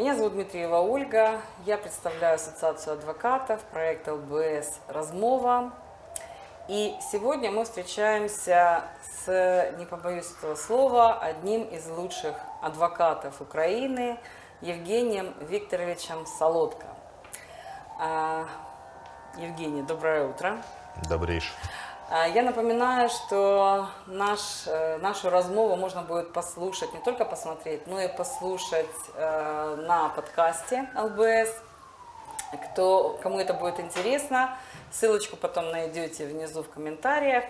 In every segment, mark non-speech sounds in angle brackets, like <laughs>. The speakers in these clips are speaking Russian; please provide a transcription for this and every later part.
Меня зовут Дмитриева Ольга. Я представляю Ассоциацию адвокатов, проект ЛБС «Размова». И сегодня мы встречаемся с, не побоюсь этого слова, одним из лучших адвокатов Украины, Евгением Викторовичем Солодко. А, Евгений, доброе утро. Добрейший. А, Я напоминаю, что наш, э, нашу размову можно будет послушать, не только посмотреть, но и послушать э, на подкасте ЛБС. Кто, кому это будет интересно, ссылочку потом найдете внизу в комментариях.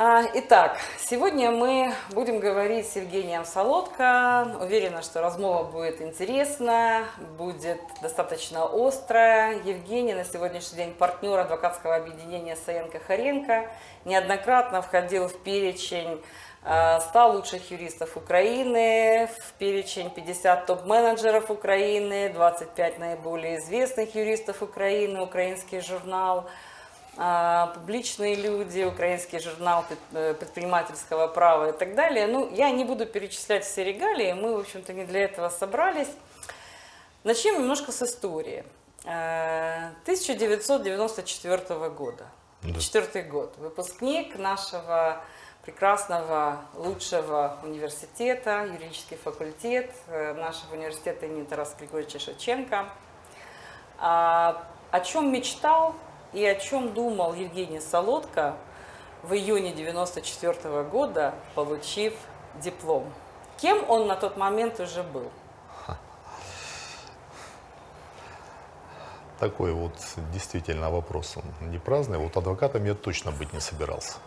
А, Итак, сегодня мы будем говорить с Евгением Солодко. Уверена, что размова будет интересная, будет достаточно острая. Евгений на сегодняшний день партнер адвокатского объединения Саенко-Харенко. Неоднократно входил в перечень э, 100 лучших юристов Украины, в перечень 50 топ-менеджеров Украины, 25 наиболее известных юристов Украины, украинский журнал – а, публичные люди, украинский журнал э, предпринимательского права и так далее. Ну, я не буду перечислять все регалии, мы, в общем-то, не для этого собрались. Начнем немножко с истории. Э, 1994 года, Да. четвертый год, выпускник нашего прекрасного, лучшего университета, юридический факультет э, нашего университета имени Тараса Григорьевича Шевченко. А, О чем мечтал и о чем думал Евгений Солодко в июне 1994 года, получив диплом? Кем он на тот момент уже был? Такой вот действительно вопрос, он не праздный. Вот адвокатом я точно быть не собирался.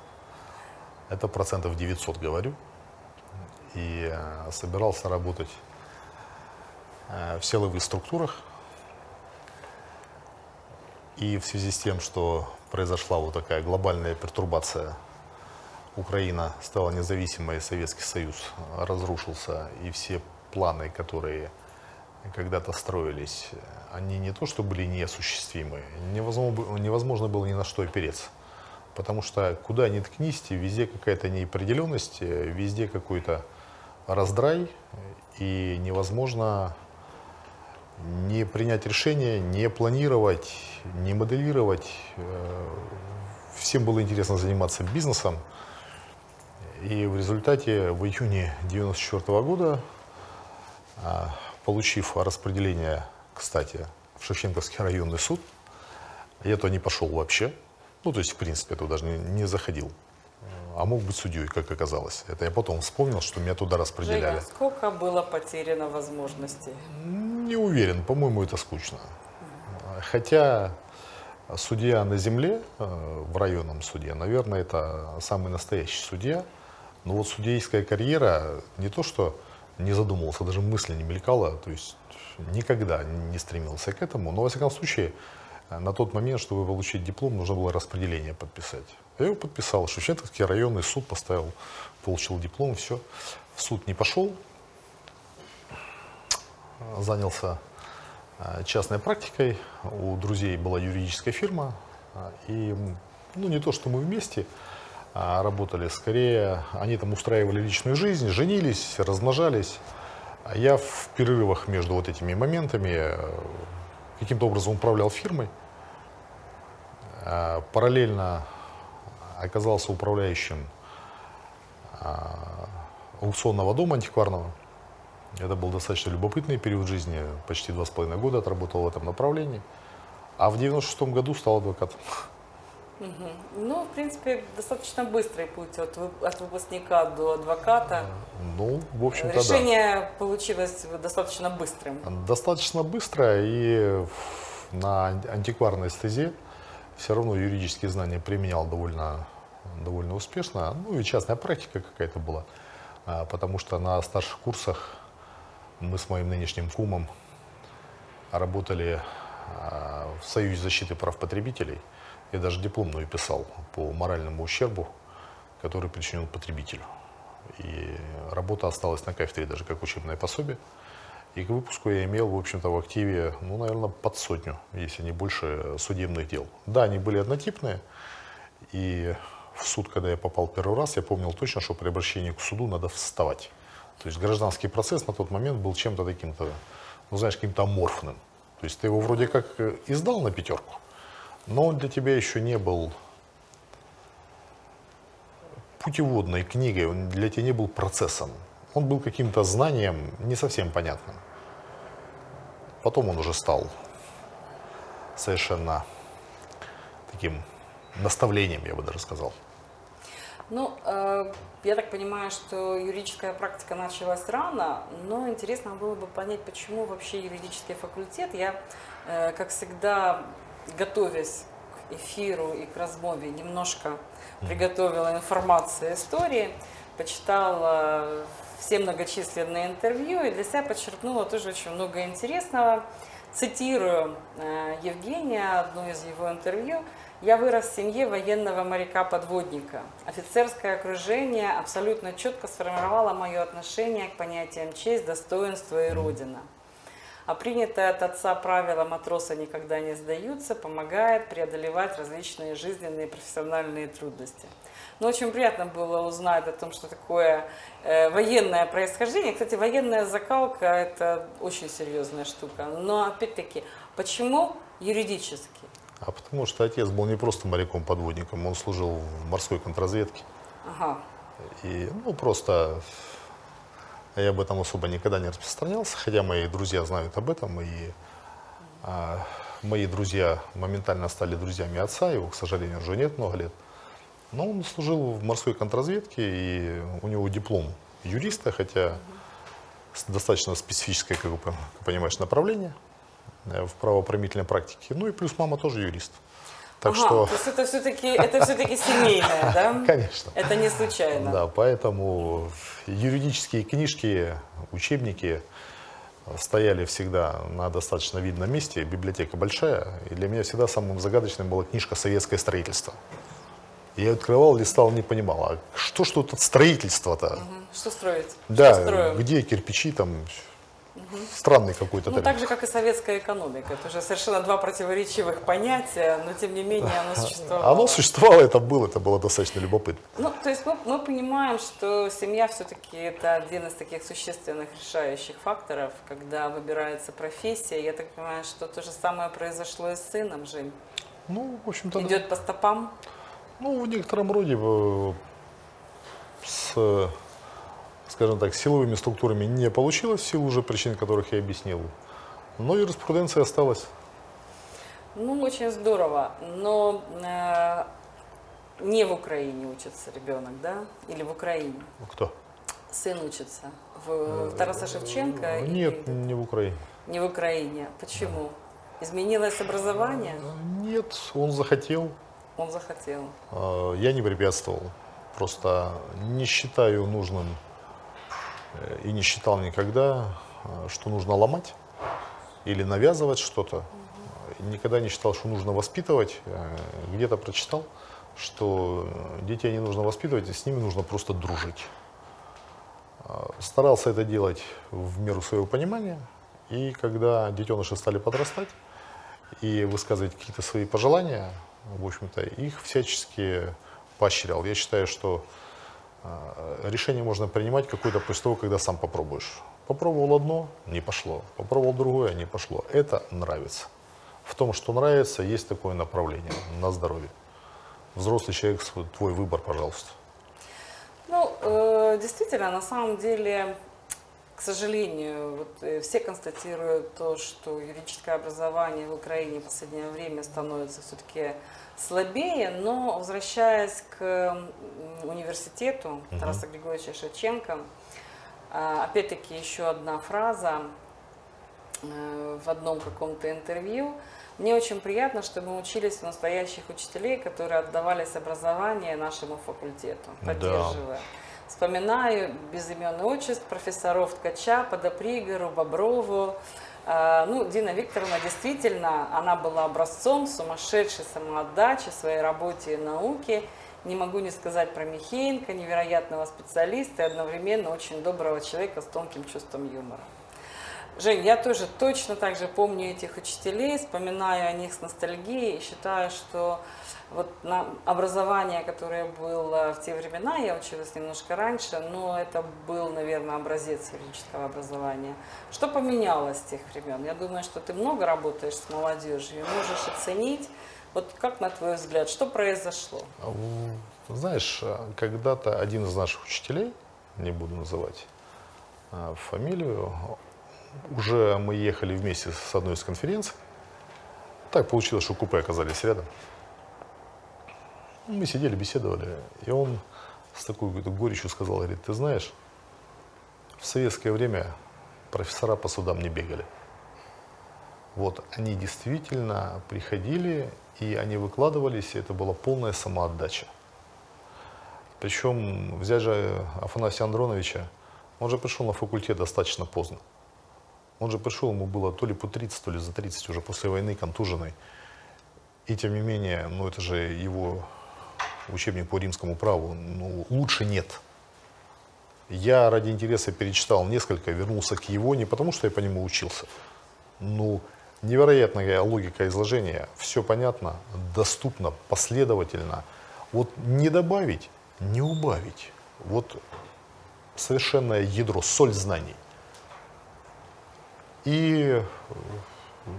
Это процентов 900 говорю. И э, собирался работать э, в силовых структурах. И в связи с тем, что произошла вот такая глобальная пертурбация, Украина стала независимой, Советский Союз разрушился, и все планы, которые когда-то строились, они не то что были неосуществимы, невозможно, невозможно было ни на что опереться. Потому что куда ни ткнись, везде какая-то неопределенность, везде какой-то раздрай, и невозможно не принять решение, не планировать, не моделировать. Э, Всем было интересно заниматься бизнесом. И в результате в июне 1994 года, а, получив распределение, кстати, в Шевченковский районный суд, я туда не пошел вообще. Ну, то есть, в принципе, туда даже не, не заходил. А мог быть судьей, как оказалось. Это я потом вспомнил, что меня туда распределяли. Женя, сколько было потеряно возможностей? Не уверен, по-моему, это скучно. Хотя судья на земле, э, в районном суде, наверное, это самый настоящий судья. Но вот судейская карьера не то, что не задумывался, даже мысли не мелькала, то есть никогда не стремился к этому. Но, во всяком случае, на тот момент, чтобы получить диплом, нужно было распределение подписать. Я его подписал. Шевченковский районный суд поставил, получил диплом, все. В суд не пошел, занялся э, частной практикой. У друзей была юридическая фирма. И ну, не то, что мы вместе а, работали, скорее они там устраивали личную жизнь, женились, размножались. А я в перерывах между вот этими моментами э, каким-то образом управлял фирмой. А, Параллельно оказался управляющим аукционного дома антикварного. Это был достаточно любопытный период жизни. Почти два с половиной года отработал в этом направлении. А в 96 году стал адвокатом. Ну, в принципе, достаточно быстрый путь от, от выпускника до адвоката. Ну, в общем-то, да. Решение получилось достаточно быстрым. Достаточно быстро и на ан- антикварной стезе все равно юридические знания применял довольно, довольно успешно. Ну и частная практика какая-то была. А, Потому что на старших курсах мы с моим нынешним кумом работали а, в Союзе защиты прав потребителей. Я даже дипломную писал по моральному ущербу, который причинен потребителю. И работа осталась на кафедре даже как учебное пособие. И к выпуску я имел, в общем-то, в активе, ну, наверное, под сотню, если не больше, судебных дел. Да, они были однотипные. И в суд, когда я попал первый раз, я помнил точно, что при обращении к суду надо вставать. То есть гражданский процесс на тот момент был чем-то таким-то, ну знаешь, каким-то аморфным. То есть ты его вроде как э, издал на пятерку, но он для тебя еще не был путеводной книгой, он для тебя не был процессом. Он был каким-то знанием не совсем понятным. Потом он уже стал совершенно таким наставлением, я бы даже сказал. Ну, э, я так понимаю, что юридическая практика началась рано, но интересно было бы понять, почему вообще юридический факультет. Я, э, как всегда, готовясь к эфиру и к размове, немножко приготовила информацию истории, почитала все многочисленные интервью и для себя подчеркнула тоже очень много интересного. Цитирую э, Евгения, одно из его интервью. «Я вырос в семье военного моряка-подводника. Офицерское окружение абсолютно четко сформировало мое отношение к понятиям честь, достоинство и родина. А принятое от отца правило матроса никогда не сдаются помогает преодолевать различные жизненные и профессиональные трудности. Но очень приятно было узнать о том, что такое э, военное происхождение. Кстати, военная закалка – это очень серьезная штука. Но опять-таки, почему юридически? А потому что отец был не просто моряком-подводником, он служил в морской контрразведке. Ага. И, ну, просто я об этом особо никогда не распространялся, хотя мои друзья знают об этом, и а, мои друзья моментально стали друзьями отца, его, к сожалению, уже нет много лет. Но он служил в морской контрразведке, и у него диплом юриста, хотя с достаточно специфическое, как вы пон- понимаешь, направление в правоприменительной практике. Ну и плюс мама тоже юрист. Так Ага, что, то есть это все-таки это все-таки семейное, да? <laughs> конечно. Это не случайно. Да, поэтому юридические книжки, учебники стояли всегда на достаточно видном месте. Библиотека большая. И для меня всегда самым загадочным была книжка «Советское строительство». Я открывал, листал, не понимал, а что ж тут от строительства-то? Мгм. Что строить? Да, Что строим? где кирпичи там? Странный какой-то Ну, так же, как и советская экономика. Это уже совершенно два противоречивых понятия, но тем не менее оно существовало. Оно существовало, это было, это было достаточно любопытно. Ну, то есть мы, мы понимаем, что семья все-таки это один из таких существенных решающих факторов, когда выбирается профессия. Я так понимаю, что то же самое произошло и с сыном, Жень. Ну, в общем-то, да. Идет по стопам. Ну, в некотором роде э, с, скажем так, силовыми структурами не получилось в силу уже причин, которых я объяснил. Но юриспруденция осталась. Ну, очень здорово. Но э, не в Украине учится ребенок, да? Или в Украине? Кто? Сын учится в, в Тараса Шевченко? Э, или Нет, не в Украине. Не в Украине. Почему? Изменилось образование? Нет, он захотел, Он захотел. э, я не препятствовал. Просто не считаю нужным э, и не считал никогда, э, что нужно ломать или навязывать что-то. Никогда не считал, что нужно воспитывать. Э, Где-то прочитал, что э, детей не нужно воспитывать, и с ними нужно просто дружить. Э, Старался это делать в меру своего понимания. И когда детеныши стали подрастать и высказывать какие-то свои пожелания, в общем-то, их всячески поощрял. Я считаю, что э, решение можно принимать какое-то после того, когда сам попробуешь. Попробовал одно, не пошло. Попробовал другое, не пошло. Это нравится. В том, что нравится, есть такое направление на здоровье. Взрослый человек, твой выбор, пожалуйста. Ну, э, действительно, на самом деле, к сожалению, вот, э, все констатируют то, что юридическое образование в Украине в последнее время становится все-таки слабее, но возвращаясь к университету Тараса Григорьевича Шевченко, а, опять-таки еще одна фраза э, в одном каком-то интервью. Мне очень приятно, что мы учились у настоящих учителей, которые отдавались образованию нашему факультету, Да. Вспоминаю безыменный отчеств профессоров Ткача, Подопригору, Боброву. А, Ну, Дина Викторовна действительно, она была образцом сумасшедшей самоотдачи своей работе и науке. Не могу не сказать про Михеенко, невероятного специалиста и одновременно очень доброго человека с тонким чувством юмора. Жень, я тоже точно так же помню этих учителей, вспоминаю о них с ностальгией и считаю, что вот на образование, которое было в те времена, я училась немножко раньше, но это был, наверное, образец юридического образования. Что поменялось с тех времен? Я думаю, что ты много работаешь с молодежью, можешь оценить, вот как на твой взгляд, что произошло? В- Знаешь, а, когда-то один из наших учителей, не буду называть а, фамилию, уже мы ехали вместе с одной из конференций. Так получилось, что купе оказались рядом. Мы сидели, беседовали, и он с такой горечью сказал, говорит, ты знаешь, в советское время профессора по судам не бегали. Вот, они действительно приходили, и они выкладывались, и это была полная самоотдача. Причем взять же Афанасия Андроновича, он же пришел на факультет достаточно поздно. Он же пришел, ему было то ли по 30, то ли за 30 уже после войны, контуженный. И тем не менее, ну это же его учебник по римскому праву, ну лучше нет. Я ради интереса перечитал несколько, вернулся к его, не потому что я по нему учился. Ну, невероятная логика изложения, все понятно, доступно, последовательно. Вот не добавить, не убавить. Вот совершенное ядро, соль знаний. И э,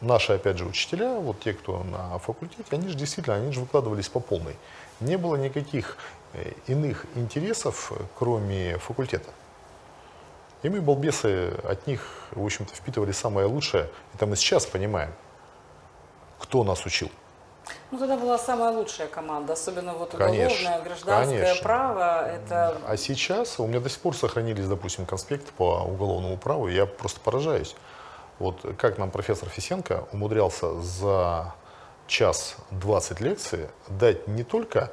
наши, опять же, учителя, вот те, кто на факультете, они же действительно, они же выкладывались по полной. Не было никаких э, иных интересов, э, кроме факультета. И мы, балбесы, от них, в общем-то, впитывали самое лучшее. Это мы сейчас понимаем, кто нас учил. Ну, тогда была самая лучшая команда, особенно вот уголовное, Конечно, гражданское конечно. право. Это А сейчас у меня до сих пор сохранились, допустим, конспекты по уголовному праву, я просто поражаюсь. Вот как нам профессор Фисенко умудрялся за час 20 лекций дать не только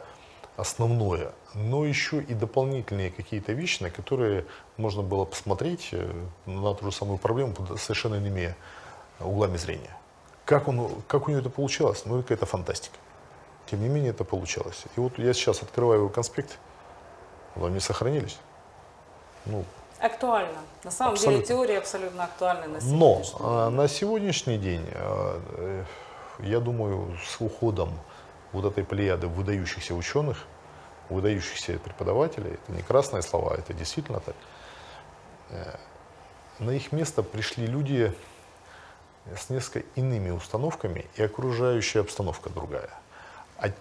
основное, но еще и дополнительные какие-то вещи, на которые можно было посмотреть э, на ту же самую проблему под совершенно иными углами зрения. Как, он, как у него это получалось? Ну, какая-то фантастика. Тем не менее, это получалось. И вот я сейчас открываю его конспект, они сохранились. Ну, актуально. На самом Абсолютно. деле теория абсолютно актуальна на но сегодняшний а, день. на сегодняшний день, а, э, я думаю, с уходом вот этой плеяды выдающихся ученых, выдающихся преподавателей, это не красные слова, это действительно так, э, на их место пришли люди с несколько иными установками, и окружающая обстановка другая. А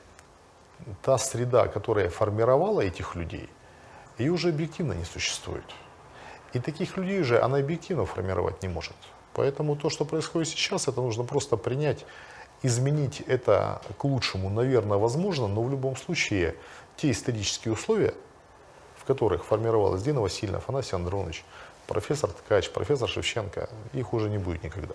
та среда, которая формировала этих людей, ее уже объективно не существует. И таких людей же она объективно формировать не может. Поэтому то, что происходит сейчас, это нужно просто принять, изменить это к лучшему, наверное, возможно, но в любом случае те исторические условия, в которых формировалась Дина Васильевна, Афанасий Андронович, профессор Ткач, профессор Шевченко, их уже не будет никогда.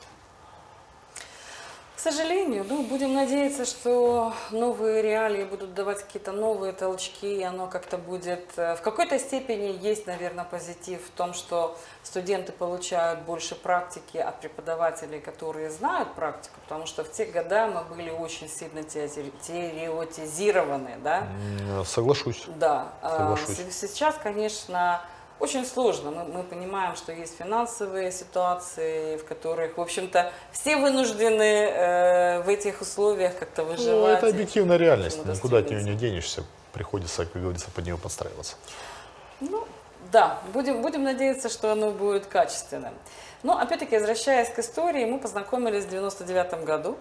К сожалению, ну, будем надеяться, что новые реалии будут давать какие-то новые толчки, и оно как-то будет... э, В какой-то степени есть, наверное, позитив в том, что студенты получают больше практики от преподавателей, которые знают практику, потому что в те года мы были очень сильно теоретизированы, да? Соглашусь. Да, а, Соглашусь. сейчас, конечно, очень сложно. Мы, мы понимаем, что есть финансовые ситуации, в которых, в общем-то, все вынуждены э, в этих условиях как-то Ну, выживать. это объективная реальность, никуда от нее не денешься, приходится, как говорится, под нее подстраиваться. Ну, да, будем, будем надеяться, что оно будет качественным. Но, опять-таки, возвращаясь к истории, мы познакомились в 99 году.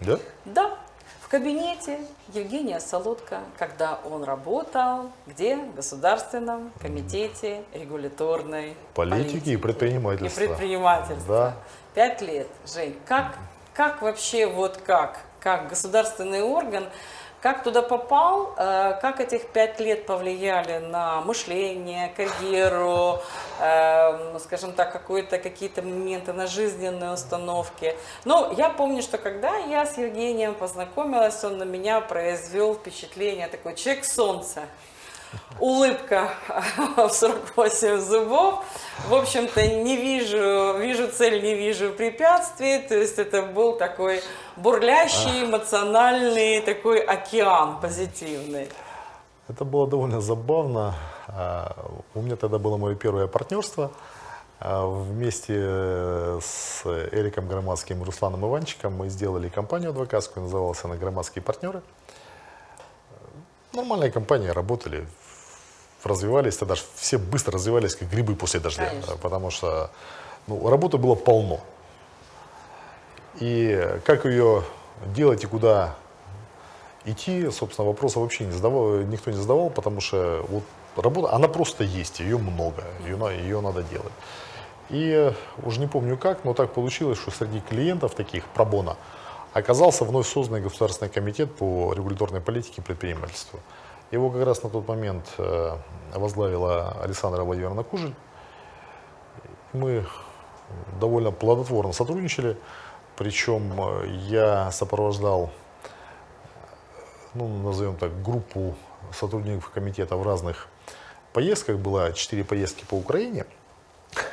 Да? Да, в кабинете Евгения Солодко, когда он работал, где? В Государственном комитете регуляторной Политики и И предпринимательства. предпринимательства. Да. Пять лет. Жень, как, как вообще, вот как, как государственный орган, как туда попал, э, как этих пять лет повлияли на мышление, карьеру, э, скажем так, какие-то моменты на жизненные установки. Ну, я помню, что когда я с Евгением познакомилась, он на меня произвел впечатление такой человек солнца улыбка <laughs> в 48 зубов. В общем-то, не вижу, вижу цель, не вижу препятствий. То есть это был такой бурлящий, эмоциональный такой океан позитивный. Это было довольно забавно. А, У меня тогда было мое первое партнерство. А Вместе э, с Эриком Громадским и Русланом Иванчиком мы сделали компанию адвокатскую, называлась она «Громадские партнеры». Нормальная компания, работали, развивались, тогда все быстро развивались, как грибы после дождя, Конечно. потому что ну, работы было полно. И как ее делать и куда идти, собственно, вопроса вообще не задавал, никто не задавал, потому что вот работа, она просто есть, ее много, ее, ее надо делать. И уже не помню как, но так получилось, что среди клиентов таких пробона оказался вновь созданный Государственный комитет по регуляторной политике и предпринимательству. Его как раз на тот момент э, возглавила Александра Владимировна Кужель. Мы довольно плодотворно сотрудничали, причем э, я сопровождал ну, назовем так, группу сотрудников комитета в разных поездках. Было четыре поездки по Украине.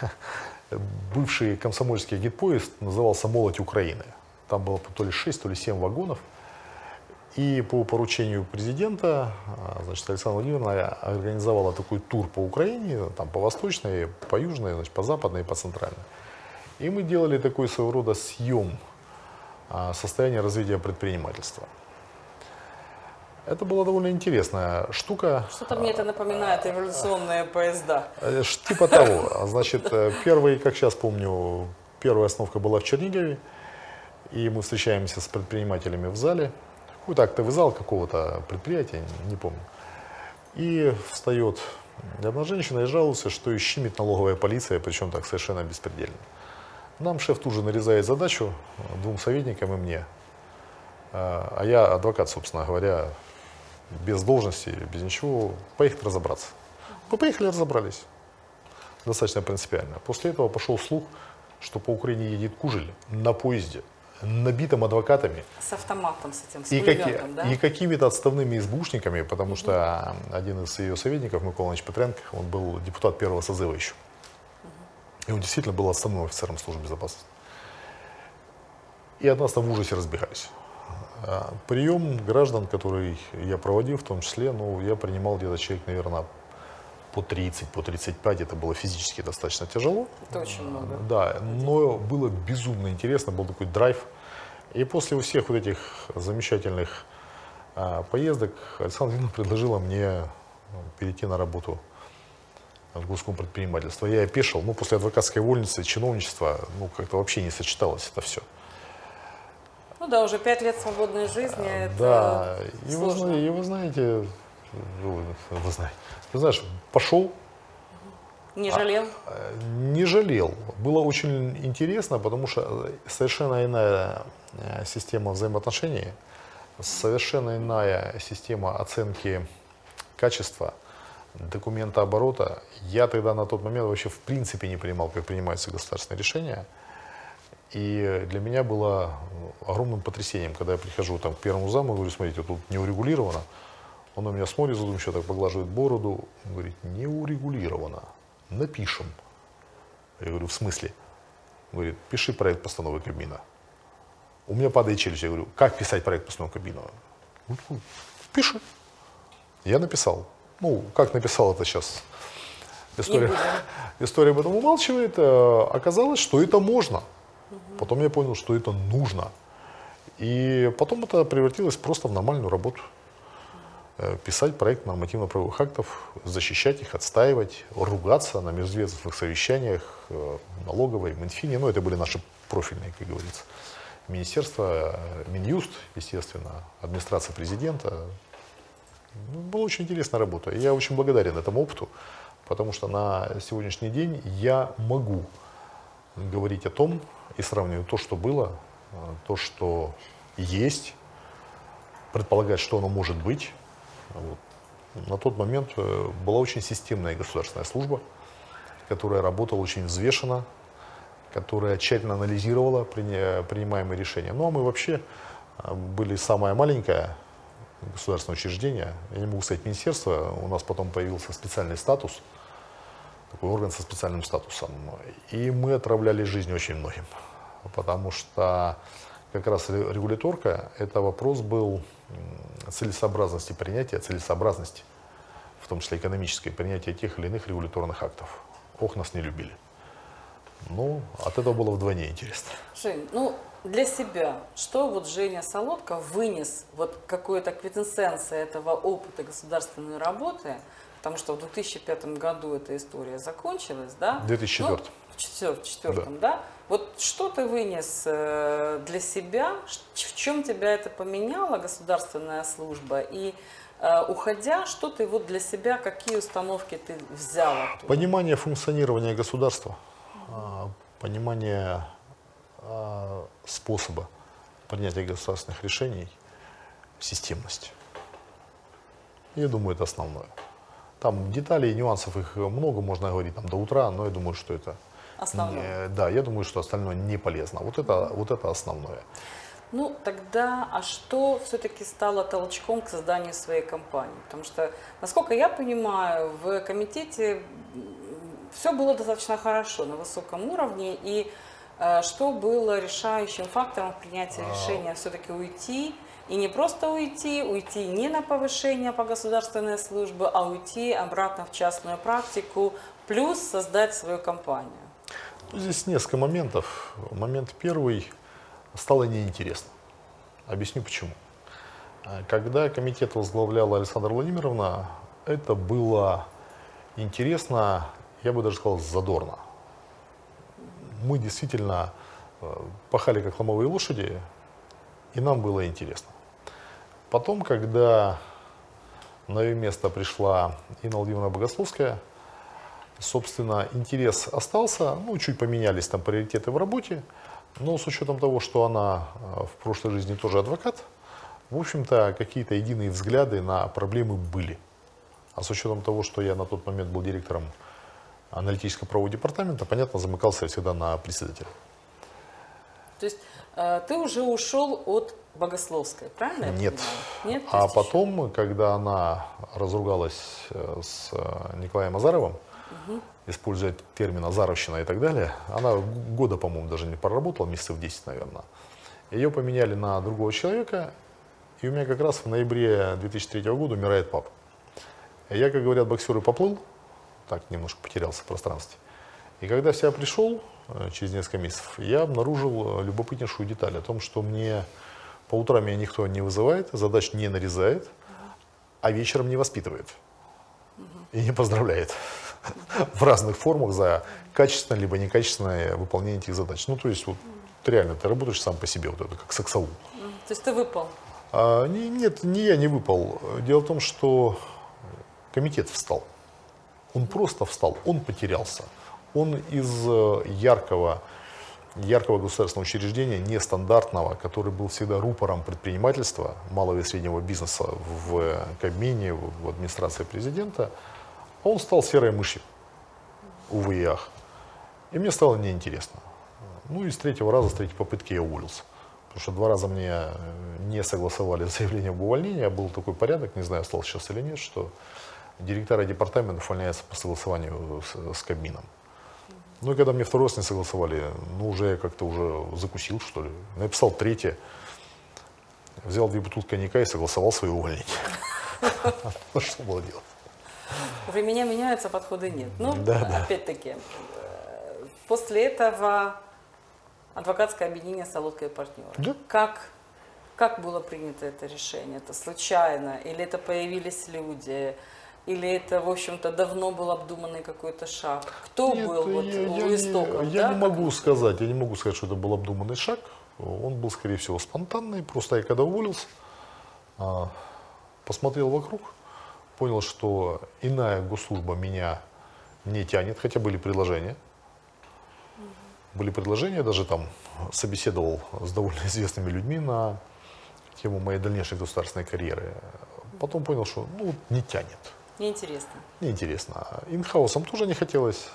<laughs> Бывший комсомольский гидпоезд назывался «Молодь Украины». Там было то ли 6, то ли 7 вагонов. И по поручению президента, а, значит, Александра Владимировна организовала такой тур по Украине, там по восточной, по южной, значит, по западной и по центральной. И мы делали такой своего рода съем а, состояния развития предпринимательства. Это была довольно интересная штука. Что-то мне это напоминает революционные поезда. Э, Типа того. Значит, э, первый, как сейчас помню, первая остановка была в Чернигове. И мы встречаемся с предпринимателями в зале. Какой-то актовый зал какого-то предприятия, не помню. И встает одна женщина и жалуется, что ее щемит налоговая полиция, причем так совершенно беспредельно. Нам шеф тут же нарезает задачу э, двум советникам и мне. А а я адвокат, собственно говоря, без должности, без ничего, поехать разобраться. Мы поехали, разобрались. Достаточно принципиально. После этого пошел слух, что по Украине едет Кужель на поезде, набитом адвокатами С автоматом, с этим, с и, каки- пулеметом, да? и какими-то отставными избушниками, потому что один из ее советников, Микола Иванович Петренко, он был депутат первого созыва еще. И он действительно был отставным офицером службы безопасности. И от нас там в ужасе разбегались. А, Прием граждан, который я проводил, в том числе, ну, я принимал где-то человек, наверное, по 30, по 35, это было физически достаточно тяжело. Это очень много. Да, но было безумно интересно, был такой драйв. И после всех вот этих замечательных а, поездок Александра Владимировна предложила мне ну, перейти на работу в госком предпринимательство. Я опешил, ну, после адвокатской вольницы, чиновничества, ну, как-то вообще не сочеталось это все. Ну да, уже пять лет свободной жизни. это Да, и вы, сложно. зна- и вы знаете, вы, вы знаете, ты знаешь, пошел, Не жалел? Э, Не жалел. Было очень интересно, потому что совершенно иная э, система взаимоотношений, совершенно иная система оценки качества документа оборота. Я тогда на тот момент вообще в принципе не понимал, как принимаются государственные решения. И для меня было огромным потрясением, когда я прихожу там, к первому заму и говорю, смотрите, тут не урегулировано. Он на меня смотрит задумчиво, так поглаживает бороду, он говорит, не урегулировано, напишем. Я говорю, в смысле? Он говорит, пиши проект постановы Кабмина. У меня падает челюсть, я говорю, как писать проект постановы Кабмина? Такой, пиши. Я написал. Ну, как написал это сейчас? История, <laughs> история об этом умалчивает. Э, Оказалось, что это можно. Потом я понял, что это нужно. И потом это превратилось просто в нормальную работу. Э, Писать проект нормативно-правовых актов, защищать их, отстаивать, ругаться на межведомственных совещаниях, э, налоговой, Минфине. Ну, это были наши профильные, как говорится. Министерство, э, Минюст, естественно, администрация президента. Ну, Была очень интересная работа. Я очень благодарен этому опыту, потому что на сегодняшний день я могу говорить о том и сравнивать то, что было, э, то, что есть, предполагать, что оно может быть. Вот. На тот момент э, была очень системная государственная служба, которая работала очень взвешенно, которая тщательно анализировала принимаемые решения. Ну а мы вообще э, были самое маленькое государственное учреждение, я не могу сказать министерство, у нас потом появился специальный статус, такой орган со специальным статусом. И мы отравляли жизнь очень многим, потому что как раз ре- регуляторка, это вопрос был целесообразности принятия, целесообразности, в том числе экономической, принятия тех или иных регуляторных актов. Ох, нас не любили. Ну, от этого было вдвойне интересно. Жень, ну для себя, что вот Женя Солодко вынес, вот какой-то квитэссенция этого опыта государственной работы, потому что в 2005 году эта история закончилась, да? В 2004. Ну, в четвертом, да. да? Вот что ты вынес э, для себя, в чем тебя это поменяла государственная служба и э, уходя, что ты вот для себя, какие установки ты взял оттуда? Понимание функционирования государства, а, понимание способа принятия государственных решений, системность. Я думаю, это основное. Там деталей нюансов их много, можно говорить там до утра, но я думаю, что это... Основное. Не, да, я думаю, что остальное не полезно. Вот это, вот это основное. Ну, тогда, а что все-таки стало толчком к созданию своей компании? Потому что, насколько я понимаю, в комитете все было достаточно хорошо, на высоком уровне, и э, что было решающим фактором в принятии А. решения все-таки уйти, и не просто уйти, уйти не на повышение по государственной службе, а уйти обратно в частную практику, плюс создать свою компанию? Здесь несколько моментов. Момент первый стало неинтересно. Объясню почему. А, Когда комитет возглавляла Александра Владимировна, это было интересно, я бы даже сказал, задорно. Мы действительно э, пахали как ломовые лошади, и нам было интересно. Потом, когда на ее место пришла Инна Владимировна Богословская, собственно, интерес остался, ну, чуть поменялись там приоритеты в работе, но с учетом того, что она э, в прошлой жизни тоже адвокат, в общем-то, какие-то единые взгляды на проблемы были. А с учетом того, что я на тот момент был директором аналитического правового департамента, понятно, замыкался я всегда на председателя. То есть э, ты уже ушел от Богословской, правильно? Нет. Нет. А есть еще- потом, когда она разругалась э, с э, Николаем Азаровым, используя термин «азаровщина» и так далее, она года, по-моему, даже не проработала, месяцев 10, наверное. Ее поменяли на другого человека, и у меня как раз в ноябре 2003 года умирает папа. Я, как говорят боксеры, поплыл, так немножко потерялся в пространстве. И когда в себя пришел, э, через несколько месяцев, я обнаружил э, любопытнейшую деталь о том, что мне по утрам меня никто не вызывает, задач не нарезает, а вечером не воспитывает и не поздравляет <laughs> в разных формах за качественное либо некачественное выполнение этих задач. Ну, то есть, вот реально, ты работаешь сам по себе, вот это как саксаул. То есть ты выпал. А, не- нет, не я не выпал. Дело в том, что комитет встал. Он просто встал, он потерялся. Он из э, яркого, яркого государственного учреждения, нестандартного, который был всегда рупором предпринимательства, малого и среднего бизнеса в Кабмине, в администрации президента, он стал серой мышью, увы и ах. И мне стало неинтересно. Ну и с третьего раза, с третьей попытки я уволился. Потому что два раза мне э, не согласовали <laughs> заявление об увольнении, а был такой порядок, не знаю, остался сейчас или нет, что директора департамента увольняются по согласованию с, с Кабмином. Ну и когда мне второй раз не согласовали, ну уже я как-то уже закусил, что ли. Написал третье, взял две бутылки коньяка и согласовал свое увольнение. <laughs> Ну что было делать? Времена меняются, подходы нет. Ну, опять-таки, э, после этого адвокатское объединение «Солодка и партнеры». Да. Как, как было принято это решение? Это случайно? Или это появились люди? Или это, в общем-то, давно был обдуманный какой-то шаг? Кто Нет, был вот я, у я не- истоков? я да? не могу сказать, я не могу сказать, что это был обдуманный шаг. Он был, скорее всего, спонтанный. Просто я когда уволился, а, посмотрел вокруг, понял, что иная госслужба меня не тянет, хотя были предложения. Были предложения, даже там собеседовал с довольно известными людьми на тему моей дальнейшей государственной карьеры. Потом понял, что ну, не тянет. Неинтересно. Неинтересно. Инхаусом тоже не хотелось,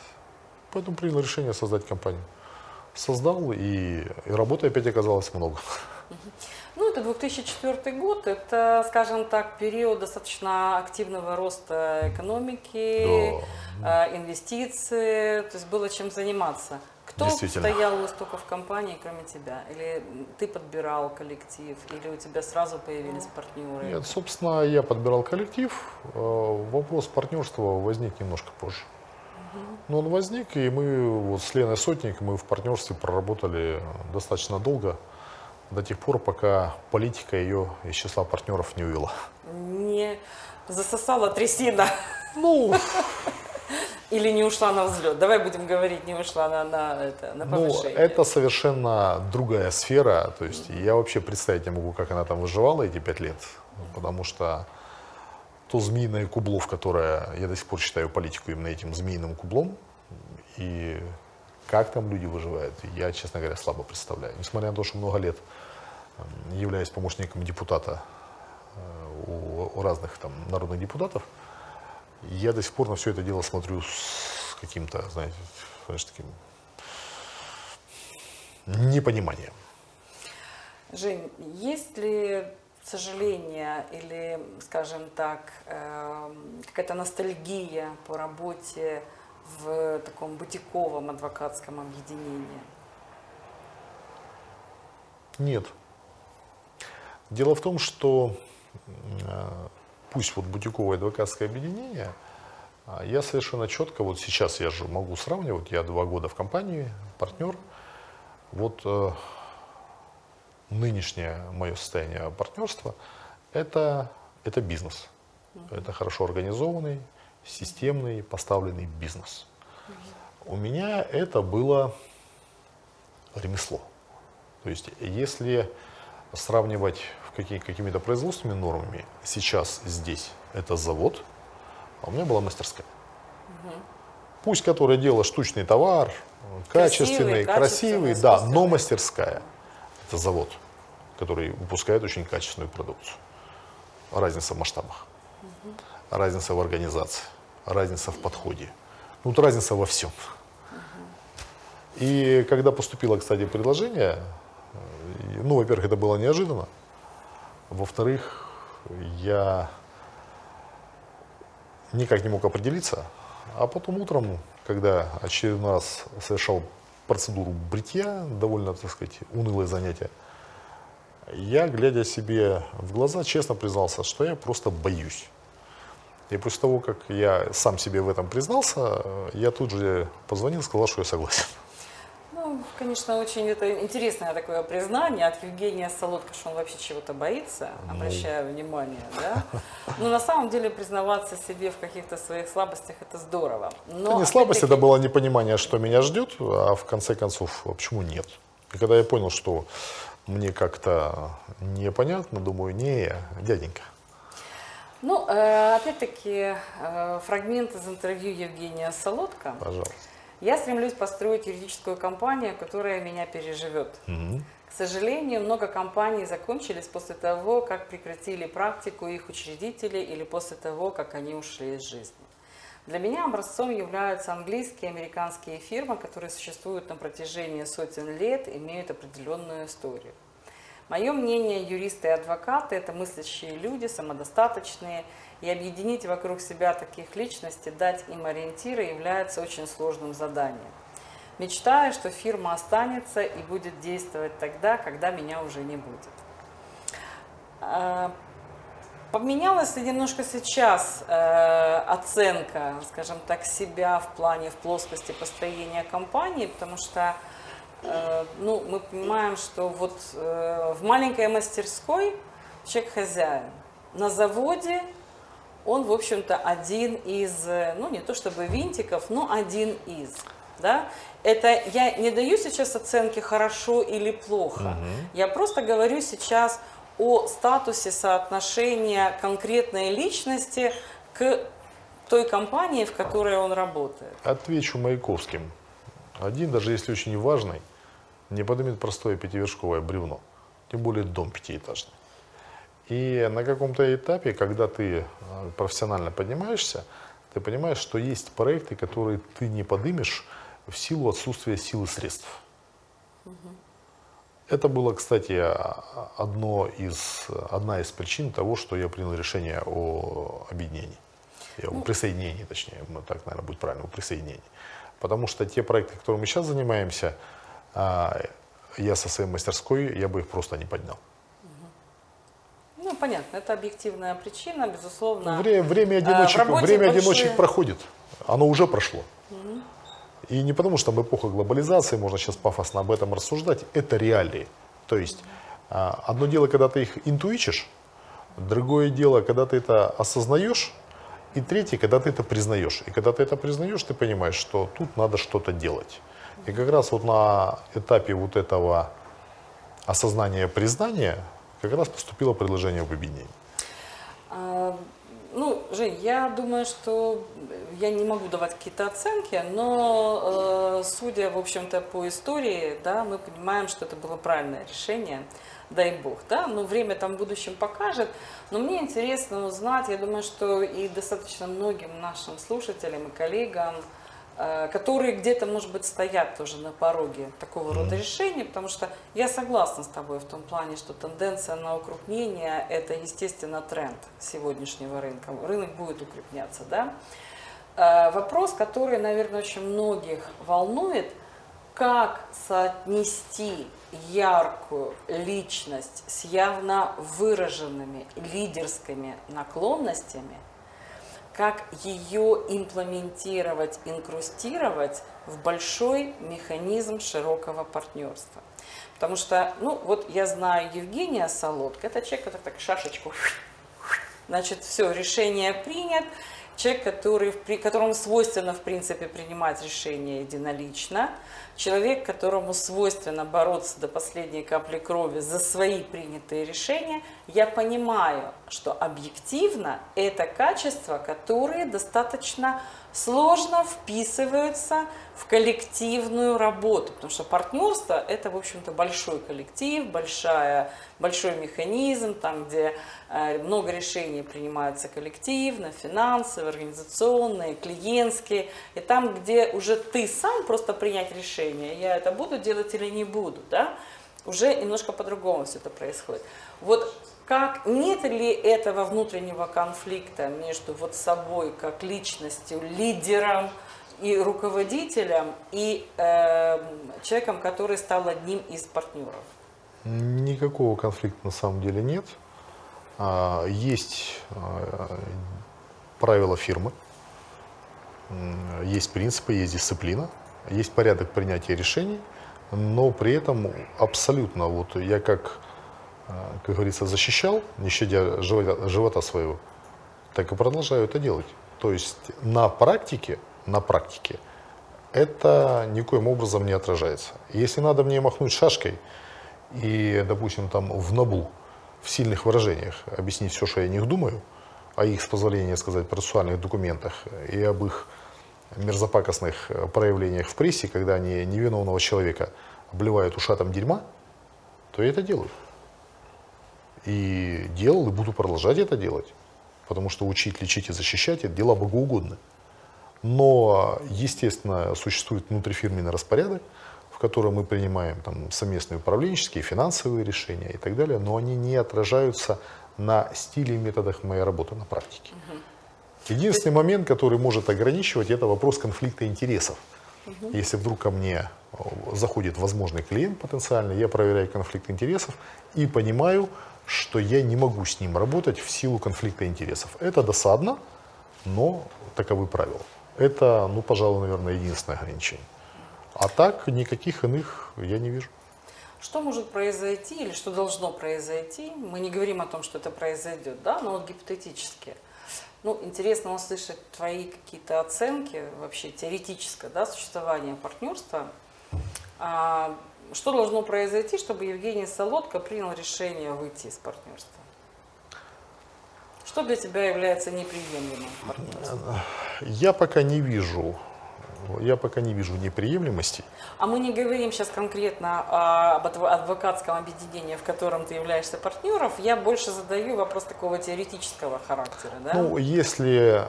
поэтому принял решение создать компанию. Создал, и, и работы опять оказалось много. Ну, это 2004 год, это, скажем так, период достаточно активного роста экономики, э, инвестиций, то есть было чем заниматься. Кто стоял у истоков компании, кроме тебя? Или ты подбирал коллектив, или у тебя сразу появились партнеры? Нет, собственно, я подбирал коллектив. Э, Вопрос партнерства возник немножко позже. Но он возник, и мы вот с Леной Сотник, мы в партнерстве проработали достаточно долго, до тех пор, пока политика ее из числа партнеров не увела. Не засосала трясина Ну, или не ушла на взлет. Давай будем говорить, не ушла на, на, это, на ну, повышение. это совершенно другая сфера. То есть я вообще представить не могу, как она там выживала эти пять лет. Потому что то змеиное кубло, в которое я до сих пор считаю политику именно этим змеиным кублом, и как там люди выживают, я, честно говоря, слабо представляю. Несмотря на то, что много лет м, являюсь помощником депутата э, у, у разных там народных депутатов, я до сих пор на все это дело смотрю с каким-то, знаете, знаешь, таким непониманием. Жень, есть ли сожаление или, скажем так, эм, какая-то ностальгия по работе в таком бутиковом адвокатском объединении? Нет. Дело в том, что э, пусть вот бутиковое адвокатское объединение, а, я совершенно четко, вот сейчас я же могу сравнивать, я два года в компании, партнер, вот э, нынешнее мое состояние партнерства, это, это бизнес. Это хорошо организованный, системный, поставленный бизнес. У меня это было ремесло. То есть, если сравнивать в какие, какими-то производственными нормами, сейчас здесь это завод, а у меня была мастерская. Пусть которая делала штучный товар, качественный, Красивый, красивый, да, искусственный. но мастерская. Это завод, который выпускает очень качественную продукцию. Разница в масштабах, разница в организации, разница в подходе. Ну, вот разница во всем. И когда поступило, кстати, предложение, э, ну, во-первых, это было неожиданно. Во-вторых, я никак не мог определиться. А потом утром, когда очередной раз совершал процедуру бритья, довольно, так сказать, унылое занятие, я, глядя себе в глаза, честно признался, что я просто боюсь. И после того, как я сам себе в этом признался, я тут же позвонил, сказал, что я согласен. Ну, конечно, очень это интересное такое признание от Евгения Солодка, что он вообще чего-то боится, обращаю внимание, да. Но на самом деле признаваться себе в каких-то своих слабостях это здорово. Но Это не слабость, это было непонимание, что меня ждет, а в конце концов, а почему нет? И когда я понял, что мне как-то непонятно, думаю, не, дяденька, Ну, э, опять-таки, э, фрагмент из интервью Евгения Солодка. пожалуйста. Я стремлюсь построить юридическую компанию, которая меня переживет. Мгм. К сожалению, много компаний закончились после того, как прекратили практику их учредители или после того, как они ушли из жизни. Для меня образцом являются английские и американские фирмы, которые существуют на протяжении сотен лет, имеют определенную историю. Мое мнение, юристы и адвокаты – это мыслящие люди, самодостаточные, и объединить вокруг себя таких личностей, дать им ориентиры является очень сложным заданием. Мечтаю, что фирма останется и будет действовать тогда, когда меня уже не будет. А, Поменялась ли немножко сейчас э, оценка, скажем так, себя в плане, в плоскости построения компании, потому что э, ну, мы понимаем, что вот э, в маленькой мастерской человек хозяин, на заводе он, в общем-то, один из, э, ну, не то чтобы винтиков, но один из. Да? Это я не даю сейчас оценки хорошо или плохо. Я просто говорю сейчас о статусе соотношения конкретной личности к той компании, в которой он работает. Отвечу Маяковским. Один, даже если очень важный, не поднимет простое пятивершковое бревно, тем более дом пятиэтажный. И на каком-то этапе, когда ты э, профессионально поднимаешься, ты понимаешь, что есть проекты, которые ты не подымешь в силу отсутствия сил и средств. Это было, кстати, а- одно из, одна из причин того, что я принял решение о объединении. О присоединении, точнее, ну, так, наверное, будет правильно, о присоединении. Потому что те проекты, которыми мы сейчас занимаемся, а, я со своей мастерской, я бы их просто не поднял. Понятно, это объективная причина, безусловно. Вре- время А, в одиночек, время большие- одиночек проходит. Оно уже прошло. И не потому, что там эпоха глобализации, можно сейчас пафосно об этом рассуждать, это реалии. То есть а, одно дело, когда ты их интуичишь, другое дело, когда ты это осознаешь, и третье, когда ты это признаешь. И когда ты это признаешь, ты понимаешь, что тут надо что-то делать. И как раз вот на этапе вот этого осознания признания как раз поступило предложение об объединении. А, ну, Жень, я думаю, что я не могу давать какие-то оценки, но э, судя, в общем-то, по истории, да, мы понимаем, что это было правильное решение, дай бог, да, но время там в будущем покажет. Но мне интересно узнать, я думаю, что и достаточно многим нашим слушателям и коллегам, которые где-то, может быть, стоят тоже на пороге такого рода решения, потому что я согласна с тобой в том плане, что тенденция на укрупнение – это, естественно, тренд сегодняшнего рынка. Рынок будет укрепняться, да? Э, вопрос, который, наверное, очень многих волнует, как соотнести яркую личность с явно выраженными лидерскими наклонностями – как ее имплементировать, инкрустировать в большой механизм широкого партнерства. Потому что, ну, вот я знаю Евгения Солодка, это человек, который так шашечку, значит, все, решение принят, человек, который, которому свойственно, в принципе, принимать решения единолично, человек, которому свойственно бороться до последней капли крови за свои принятые решения, я понимаю, что объективно это качества, которые достаточно сложно вписываются в коллективную работу, потому что партнерство – это, в общем-то, большой коллектив, большая, большой механизм, там, где э, много решений принимаются коллективно, финансовые, организационные, клиентские, и там, где уже ты сам просто принять решение, я это буду делать или не буду, да, уже немножко по-другому все это происходит. Вот как нет ли этого внутреннего конфликта между вот собой как личностью, лидером и руководителем и э, человеком, который стал одним из партнеров? Никакого конфликта на самом деле нет. А, есть а, правила фирмы, есть принципы, есть дисциплина, есть порядок принятия решений, но при этом абсолютно, вот я как как говорится, защищал, не щадя живота, своего, так и продолжаю это делать. То есть на практике, на практике это никоим образом не отражается. Если надо мне махнуть шашкой и, допустим, там в набу, в сильных выражениях объяснить все, что я о них думаю, о их, с позволения сказать, процессуальных документах и об их мерзопакостных проявлениях в прессе, когда они невиновного человека обливают ушатом дерьма, то я это делаю. И делал, и буду продолжать это делать. Потому что учить, лечить и защищать – это дела богоугодны. Но, естественно, существует внутрифирменный распорядок, в котором мы принимаем там, совместные управленческие, финансовые решения и так далее, но они не отражаются на стиле и методах моей работы на практике. Единственный момент, который может ограничивать, это вопрос конфликта интересов. Если вдруг ко мне э, заходит возможный клиент потенциальный, я проверяю конфликт интересов и понимаю, что я не могу с ним работать в силу конфликта интересов. Это досадно, но таковы правила. Это, ну, пожалуй, наверное, единственное ограничение. А так никаких иных я не вижу. Что может произойти или что должно произойти? Мы не говорим о том, что это произойдет, да, но вот гипотетически. Ну, интересно услышать твои какие-то оценки вообще теоретическое, да, существования партнерства. А, что должно произойти, чтобы Евгений Солодко принял решение выйти из партнерства? Что для тебя является неприемлемым Я пока не вижу я пока не вижу неприемлемости. А мы не говорим сейчас конкретно об адвокатском объединении, в котором ты являешься партнером. Я больше задаю вопрос такого теоретического характера. Да? Ну, если,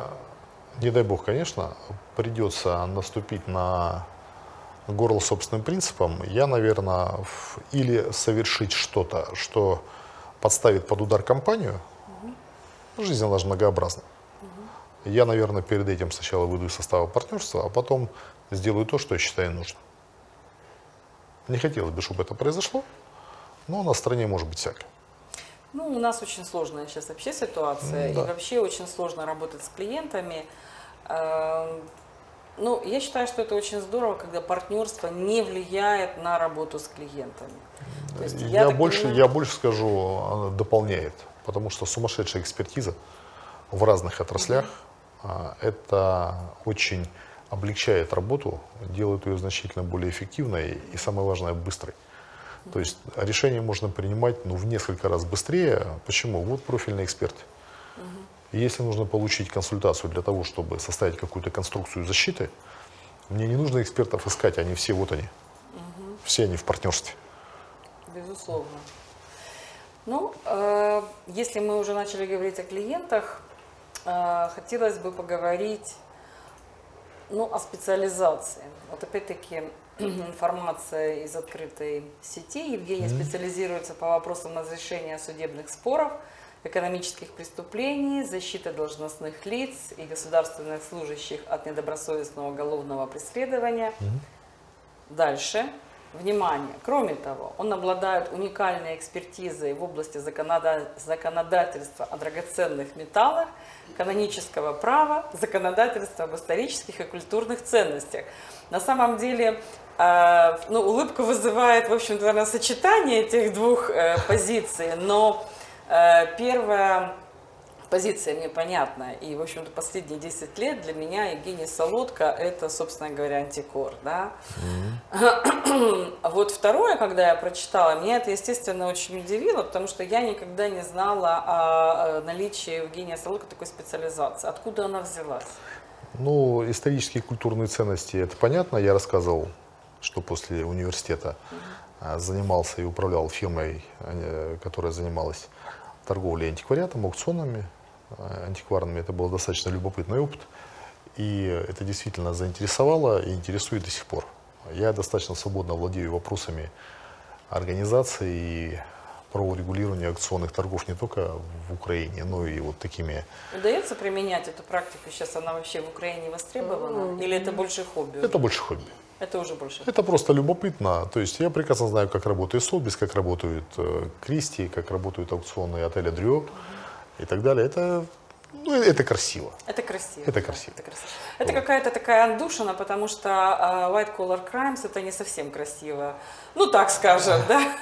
не дай бог, конечно, придется наступить на горло собственным принципам, я, наверное, или совершить что-то, что подставит под удар компанию, угу. жизнь она же многообразна. Угу. Я, наверное, перед этим сначала выйду из состава партнерства, а потом сделаю то, что я считаю нужным. Не хотелось бы, чтобы это произошло, но на стране может быть всякое. Ну, у нас очень сложная сейчас вообще ситуация, да. и вообще очень сложно работать с клиентами. Ну, я считаю, что это очень здорово, когда партнерство не влияет на работу с клиентами. То есть, Я, так больше, понимаю- я больше скажу, она дополняет, потому что сумасшедшая экспертиза в разных отраслях, а, это очень облегчает работу, делает ее значительно более эффективной и, самое важное, быстрой. То есть решение можно принимать ну, в несколько раз быстрее. Почему? Вот профильный эксперт. И Если нужно получить консультацию для того, чтобы составить какую-то конструкцию защиты, мне не нужно экспертов искать, они все вот они. Все они в партнерстве. Безусловно. Ну, э, если мы уже начали говорить о клиентах, э, хотелось бы поговорить ну, о специализации. Вот опять-таки <clears throat> информация из открытой сети. Евгений специализируется по вопросам разрешения судебных споров, экономических преступлений, защиты должностных лиц и государственных служащих от недобросовестного уголовного преследования. Дальше. Внимание! Кроме того, он обладает уникальной экспертизой в области законода- законодательства о драгоценных металлах, канонического права, законодательства об исторических и культурных ценностях. На самом деле, э, ну, улыбку вызывает, в общем-то, сочетание этих двух э, позиций, но первая позиция мне понятна. И, в общем-то, последние 10 лет для меня Евгений Солодко – это, собственно говоря, антикор. Да? А <clears throat> вот второе, когда я прочитала, меня это, естественно, очень удивило, потому что я никогда не знала о э, наличии Евгения Солодко такой специализации. Откуда она взялась? Ну, исторические и культурные ценности, это понятно. Я рассказывал, что после университета а, занимался и управлял фирмой, а, которая занималась торговлей антиквариатом, аукционами а, антикварными. Это был достаточно любопытный опыт. И это действительно заинтересовало и интересует до сих пор. Я достаточно свободно владею вопросами организации и правоурегулирования аукционных торгов не только в Украине, но и вот такими Удается применять эту практику? Сейчас она вообще в Украине востребована? Или это больше хобби? Это больше хобби. Это уже больше Это просто любопытно. То есть я прекрасно знаю, как работает Сотбис, как работают э, Кристи, как работают аукционные отеля Дрё и так далее. Это, ну, это красиво. Это красиво. Это да, красиво. Это, красиво. Это какая-то такая отдушина, потому что а, white collar crimes это не совсем красиво. Ну, так скажем, да?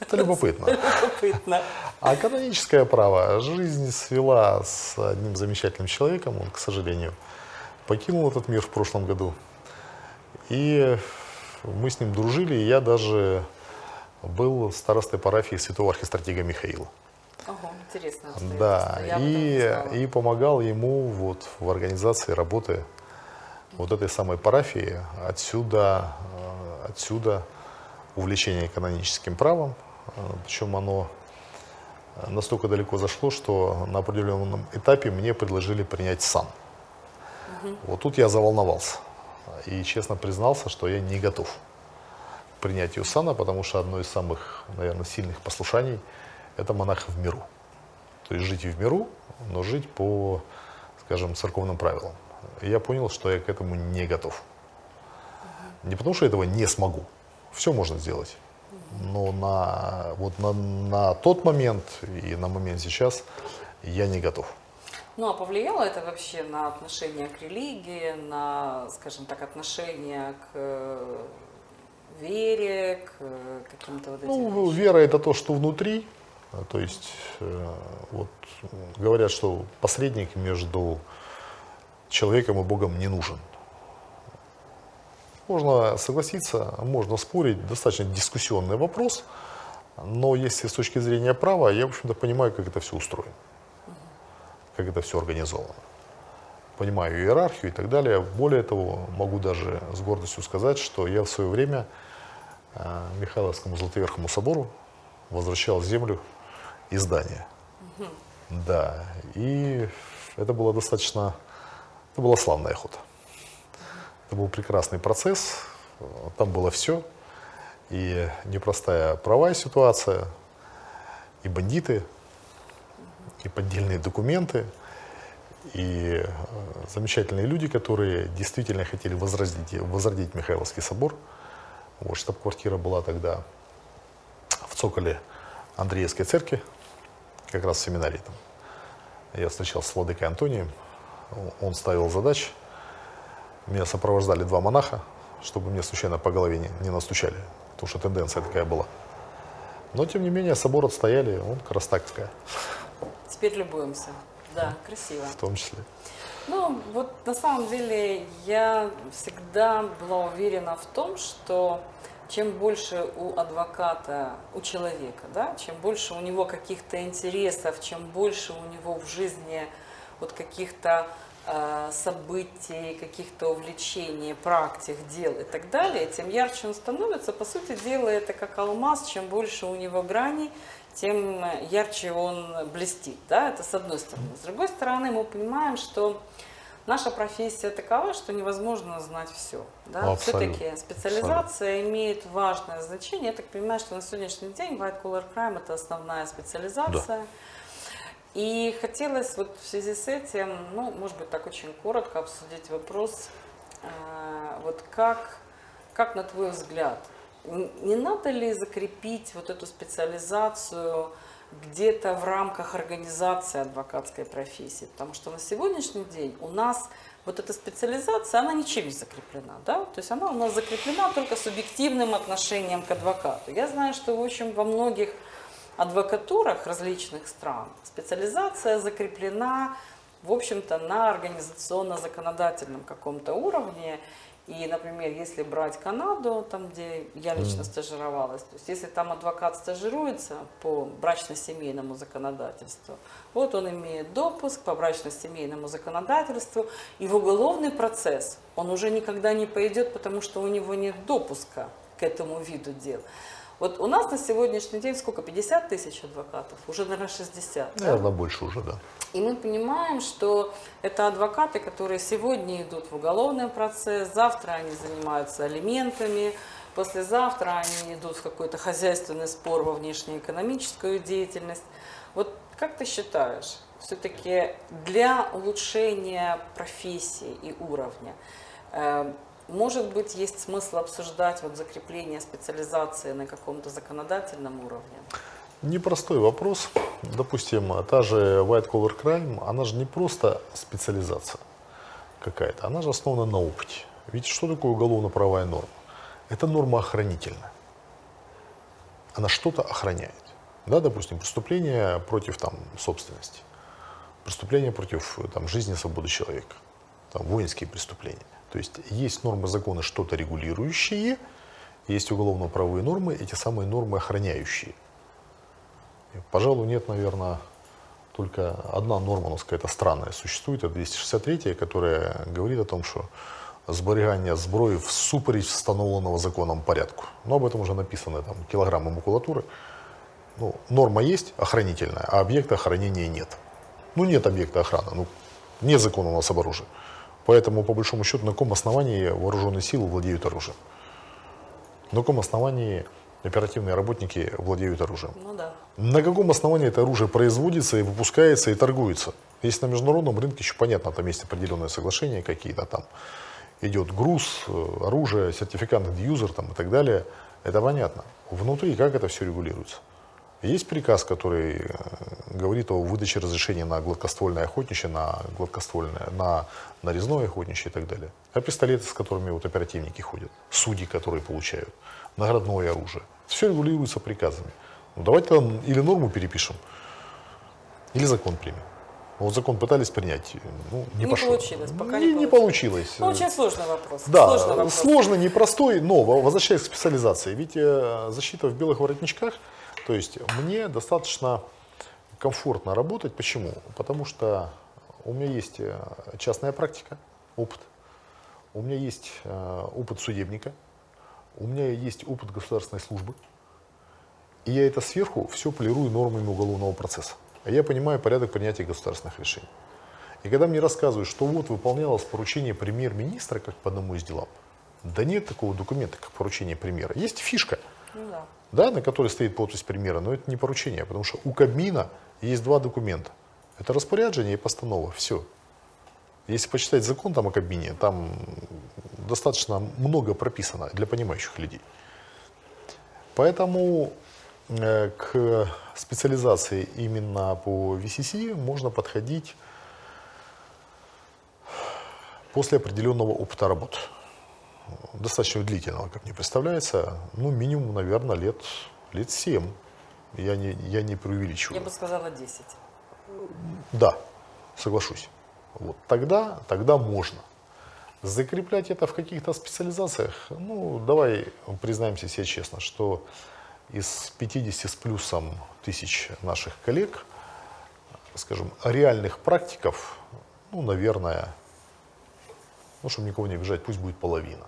Это любопытно. <laughs> Любопытно. А каноническое право жизнь свела с одним замечательным человеком. Он, к сожалению, покинул этот мир в прошлом году. И мы с ним дружили, и я даже был старостой парафии святого архистратига Михаила. Ого, интересно. Да, и, и помогал ему вот в организации работы вот этой самой парафии. Отсюда, э, отсюда увлечение каноническим правом. Э, Причем оно э, настолько далеко зашло, что на определенном этапе мне предложили принять сан. Вот тут я заволновался. И честно признался, что я не готов к принятию сана, потому что одно из самых, наверное, сильных послушаний – это монах в миру. То есть жить в миру, но жить по, скажем, церковным правилам. И я понял, что я к этому не готов. Не потому, что этого не смогу. Все можно сделать. Но на, вот на, на тот момент и на момент сейчас я не готов. Ну, а повлияло это вообще на отношение к религии, на, скажем так, отношение к э, вере, к э, каким-то вот этим Ну, вещам? вера это то, что внутри. А, То есть, э, вот говорят, что посредник между человеком и Богом не нужен. Можно согласиться, можно спорить, достаточно дискуссионный вопрос, но если с точки зрения права, я, в общем-то, понимаю, как это все устроено, как это все организовано. Понимаю иерархию и так далее. Более того, могу даже с гордостью сказать, что я в свое время э, Михайловскому Златоверхому собору возвращал землю и здание. Да, и это было достаточно, это была славная охота. Это был прекрасный процесс, там было все, и непростая правовая ситуация, и бандиты, и поддельные документы, и э, замечательные люди, которые действительно хотели возродить, возродить Михайловский собор. Вот, штаб-квартира была тогда в цоколе Андреевской церкви, как раз в семинарии там. Я встречался с владыкой Антонием, он ставил задачи. Меня сопровождали два монаха, чтобы мне случайно по голове не, не настучали, потому что тенденция такая была. Но, тем не менее, собор отстояли, он как раз так такая, Теперь любуемся. Да, красиво. в том числе. Ну, вот на самом деле я всегда была уверена в том, что чем больше у адвоката, у человека, да, чем больше у него каких-то интересов, чем больше у него в жизни вот каких-то э, событий, каких-то увлечений, практик, дел и так далее, тем ярче он становится. По сути дела, это как алмаз, чем больше у него граней, тем ярче он блестит. Да? Это с одной стороны. С другой стороны, мы понимаем, что наша профессия такова, что невозможно знать все. Да? Абсолютно. Все-таки специализация имеет важное значение. Я так понимаю, что на сегодняшний день white collar crime это основная специализация. И хотелось вот в связи с этим, ну, может быть, так очень коротко обсудить вопрос, э, вот как, как на твой взгляд, не надо ли закрепить вот эту специализацию где-то в рамках организации адвокатской профессии? Потому что на сегодняшний день у нас вот эта специализация, она ничем не закреплена, да? То есть она у нас закреплена только субъективным отношением к адвокату. Я знаю, что, в общем, во многих адвокатурах различных стран специализация закреплена, в общем-то, на организационно-законодательном каком-то уровне. И, например, если брать Канаду, там, где я лично стажировалась, то есть если там адвокат стажируется по брачно-семейному законодательству, вот он имеет допуск по брачно-семейному законодательству, и в уголовный процесс он уже никогда не пойдет, потому что у него нет допуска к этому виду дел. Вот у нас на сегодняшний день сколько? 50 тысяч адвокатов? Уже, наверное, 60. да? Наверное, больше уже, да. И мы понимаем, что это адвокаты, которые сегодня идут в уголовный процесс, завтра они занимаются алиментами, послезавтра они идут в какой-то хозяйственный спор во внешнеэкономическую деятельность. Вот как ты считаешь, все-таки для улучшения профессии и уровня, э, может быть, есть смысл обсуждать вот закрепление специализации на каком-то законодательном уровне? Непростой вопрос. Допустим, та же white collar crime, она же не просто специализация какая-то, она же основана на опыте. Ведь что такое уголовно-правовая норма? Это норма охранительная. Она что-то охраняет. Да, допустим, преступление против там, собственности, преступление против там, жизни и свободы человека, там, воинские преступления. То есть есть нормы закона, что-то регулирующие, есть уголовно-правовые нормы, эти самые нормы охраняющие. Пожалуй, нет, наверное, только одна норма, у нас какая-то странная существует, это 263, которая говорит о том, что зберігання зброї всупереч встановленого законом порядку. Но об этом уже написано там килограммы макулатуры. Ну, норма есть охранительная, а объекта охранения нет. Ну, нет объекта охраны, ну, нет закона у нас об оружии. Поэтому, по большому счету, на каком основании вооруженные силы владеют оружием? На каком основании оперативные работники владеют оружием? Ну да. На каком основании это оружие производится и выпускается и торгуется? Если на международном рынке еще понятно, там есть определенные соглашения какие-то, там идет груз, э, оружие, сертификат юзер там, и так далее, это понятно. Внутри как это все регулируется? Есть приказ, который э, говорит о выдаче разрешения на гладкоствольное охотничье, на гладкоствольное, на нарезное охотничье и так далее. А пистолеты, с которыми вот оперативники ходят, судьи, которые получают, наградное оружие. Все регулируется приказами. Ну, давайте там или норму перепишем, или закон примем. Вот закон пытались принять, ну, не, Не пошло. получилось, пока не, не получилось. Ну, очень сложный вопрос. Да, сложный вопрос. сложный, непростой, но во- возвращаясь к специализации. Ведь э, защита в белых воротничках, то есть мне достаточно комфортно работать. Почему? Потому что у меня есть э, частная практика, опыт. У меня есть э, опыт судебника. У меня есть опыт государственной службы. И я это сверху все полирую нормами уголовного процесса. А я понимаю порядок принятия государственных решений. И когда мне рассказывают, что вот выполнялось поручение премьер-министра как по одному из дел, да нет такого документа, как поручение премьера. Есть фишка, Ну да. Да, на которой стоит подпись премьера, но это не поручение, потому что у Кабмина есть два документа. Это распоряджение и постанова. Все. Если почитать закон там о Кабмине, там достаточно много прописано для понимающих людей. Поэтому э, к специализации именно по VCC можно подходить после определенного опыта работы, достаточно длительного, как мне представляется, ну, минимум, наверное, лет, лет 7. Я не, я не преувеличиваю. Я бы сказала 10. Да, соглашусь. Вот тогда, тогда можно. Закреплять это в каких-то специализациях, ну, давай признаемся себе честно, что из 50 с плюсом тысяч наших коллег, скажем, реальных практиков, ну, наверное, ну, чтобы никого не обижать, пусть будет половина.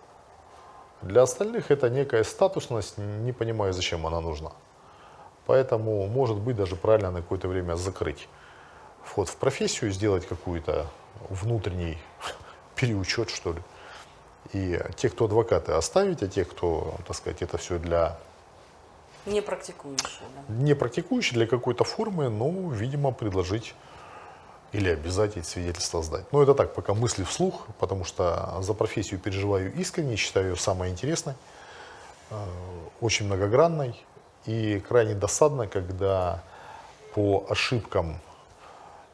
Для остальных это некая статусность, не понимаю, зачем она нужна. Поэтому, может быть, даже правильно на какое-то время закрыть вход в профессию, сделать какую-то внутренний <laughs> переучет, что ли. И те, кто адвокаты, оставить, а те, кто, так сказать, это все для Не практикующие, да. не практикующие, для какой-то формы, ну, видимо, предложить или обязать эти свидетельства сдать. Но это так, пока мысли вслух, потому что за профессию переживаю искренне, считаю ее самой интересной, э, очень многогранной и крайне досадно, когда по ошибкам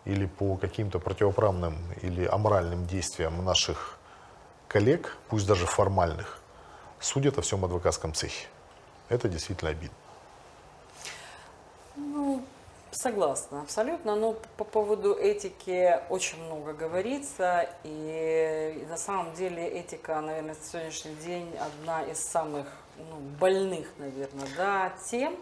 или по каким-то противоправным или аморальным действиям наших коллег, пусть даже формальных, судят о всем адвокатском цехе. Это действительно обидно. Ну, согласна, абсолютно. Но по поводу этики очень много говорится. И на самом деле этика, наверное, на сегодняшний день одна из самых ну, больных, наверное, да, тем.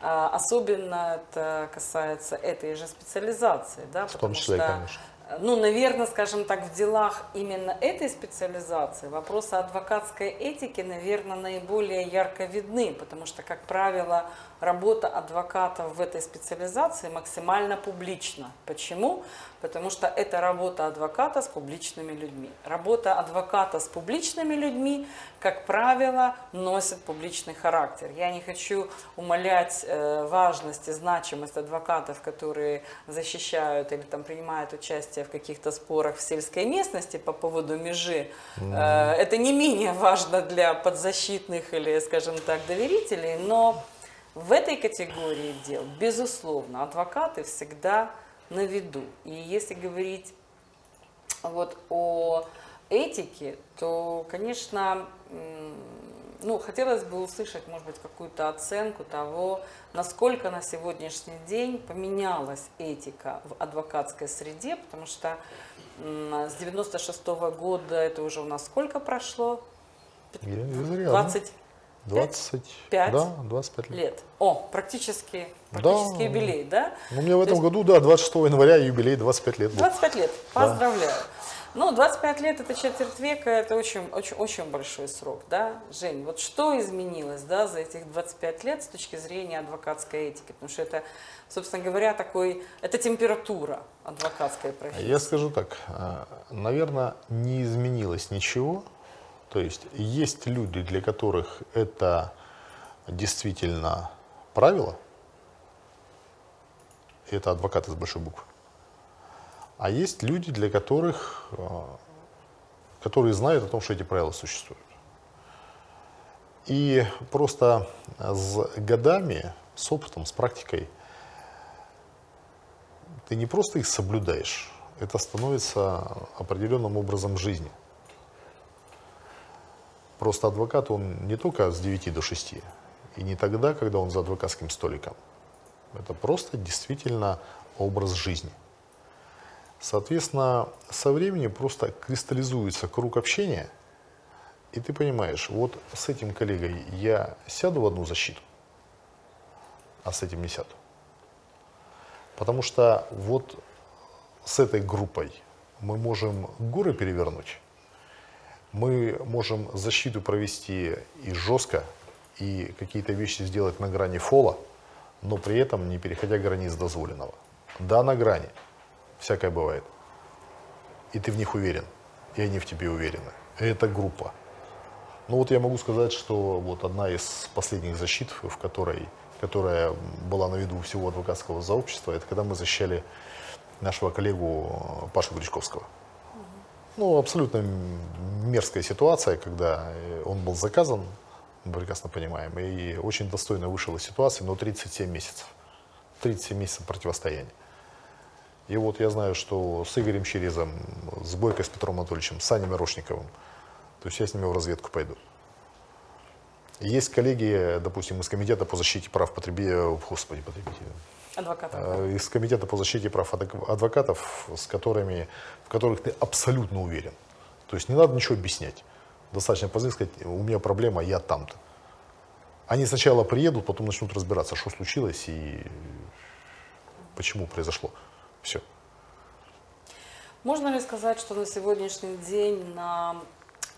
А, Особенно это касается этой же специализации, да, В том потому числе, что, конечно. ну, наверное, скажем так, в делах именно этой специализации вопросы адвокатской этики, наверное, наиболее ярко видны, потому что, как правило, работа адвоката в этой специализации максимально публична. Почему? Потому что это работа адвоката с публичными людьми. Работа адвоката с публичными людьми, как правило, носит публичный характер. Я не хочу умалять э, важность и значимость адвокатов, которые защищают или там принимают участие в каких-то спорах в сельской местности по поводу межи. Э, это не менее важно для подзащитных или, скажем так, доверителей, но в этой категории дел, безусловно, адвокаты всегда на виду. И если говорить вот о этике, то, конечно, ну, хотелось бы услышать, может быть, какую-то оценку того, насколько на сегодняшний день поменялась этика в адвокатской среде, потому что с 96 года это уже у нас сколько прошло? Я- изрядно. 20 25, Пять да, 25 лет. лет. О, практически, практически Да. юбилей, да? Ну, у меня в То этом есть- году, да, 26 января юбилей 25 лет был. 25 лет, Да. поздравляю. Ну, 25 лет это четверть века, это очень, очень, очень большой срок, да, Жень? Вот что изменилось, да, за этих 25 лет с точки зрения адвокатской этики? Потому что это, собственно говоря, такой, это температура адвокатской профессии. Я скажу так, наверное, не изменилось ничего. То есть есть люди, для которых это действительно правило. Это адвокаты с большой буквы. А есть люди, для которых, э, которые знают о том, что эти правила существуют. И просто с годами, с опытом, с практикой, ты не просто их соблюдаешь, это становится определенным образом жизни. Просто адвокат, он не только с 9 до 6, и не тогда, когда он за адвокатским столиком. Это просто действительно образ жизни. Соответственно, со временем просто кристаллизуется круг общения, и ты понимаешь, вот с этим коллегой я сяду в одну защиту, а с этим не сяду. Потому что вот с этой группой мы можем горы перевернуть, мы можем защиту провести и жестко, и какие-то вещи сделать на грани фола, но при этом не переходя границ дозволенного. Да, на грани. Всякое бывает. И ты в них уверен, и они в тебе уверены. Это группа. Ну вот я могу сказать, что вот одна из последних защит, в которой, которая была на виду всего адвокатского сообщества, это когда мы защищали нашего коллегу Пашу Гречковского. Ну, абсолютно мерзкая ситуация, когда э, он был заказан, мы прекрасно понимаем, и очень достойно вышел из ситуации, но 37 месяцев. 37 месяцев противостояния. И вот я знаю, что с Игорем Черезом, с Бойко, с Петром Анатольевичем, с Саней Мирошниковым, то есть я с ними в разведку пойду. Есть коллеги, допустим, из Комитета по защите прав потребителей, господи, потребителей, Адвоката. э, из Комитета по защите прав адвок- адвокатов, с которыми, в которых ты абсолютно уверен. То есть не надо ничего объяснять. Достаточно позвонить сказать, у меня проблема, я там-то. Они сначала приедут, потом начнут разбираться, что случилось и почему произошло. Все. Можно ли сказать, что на сегодняшний день на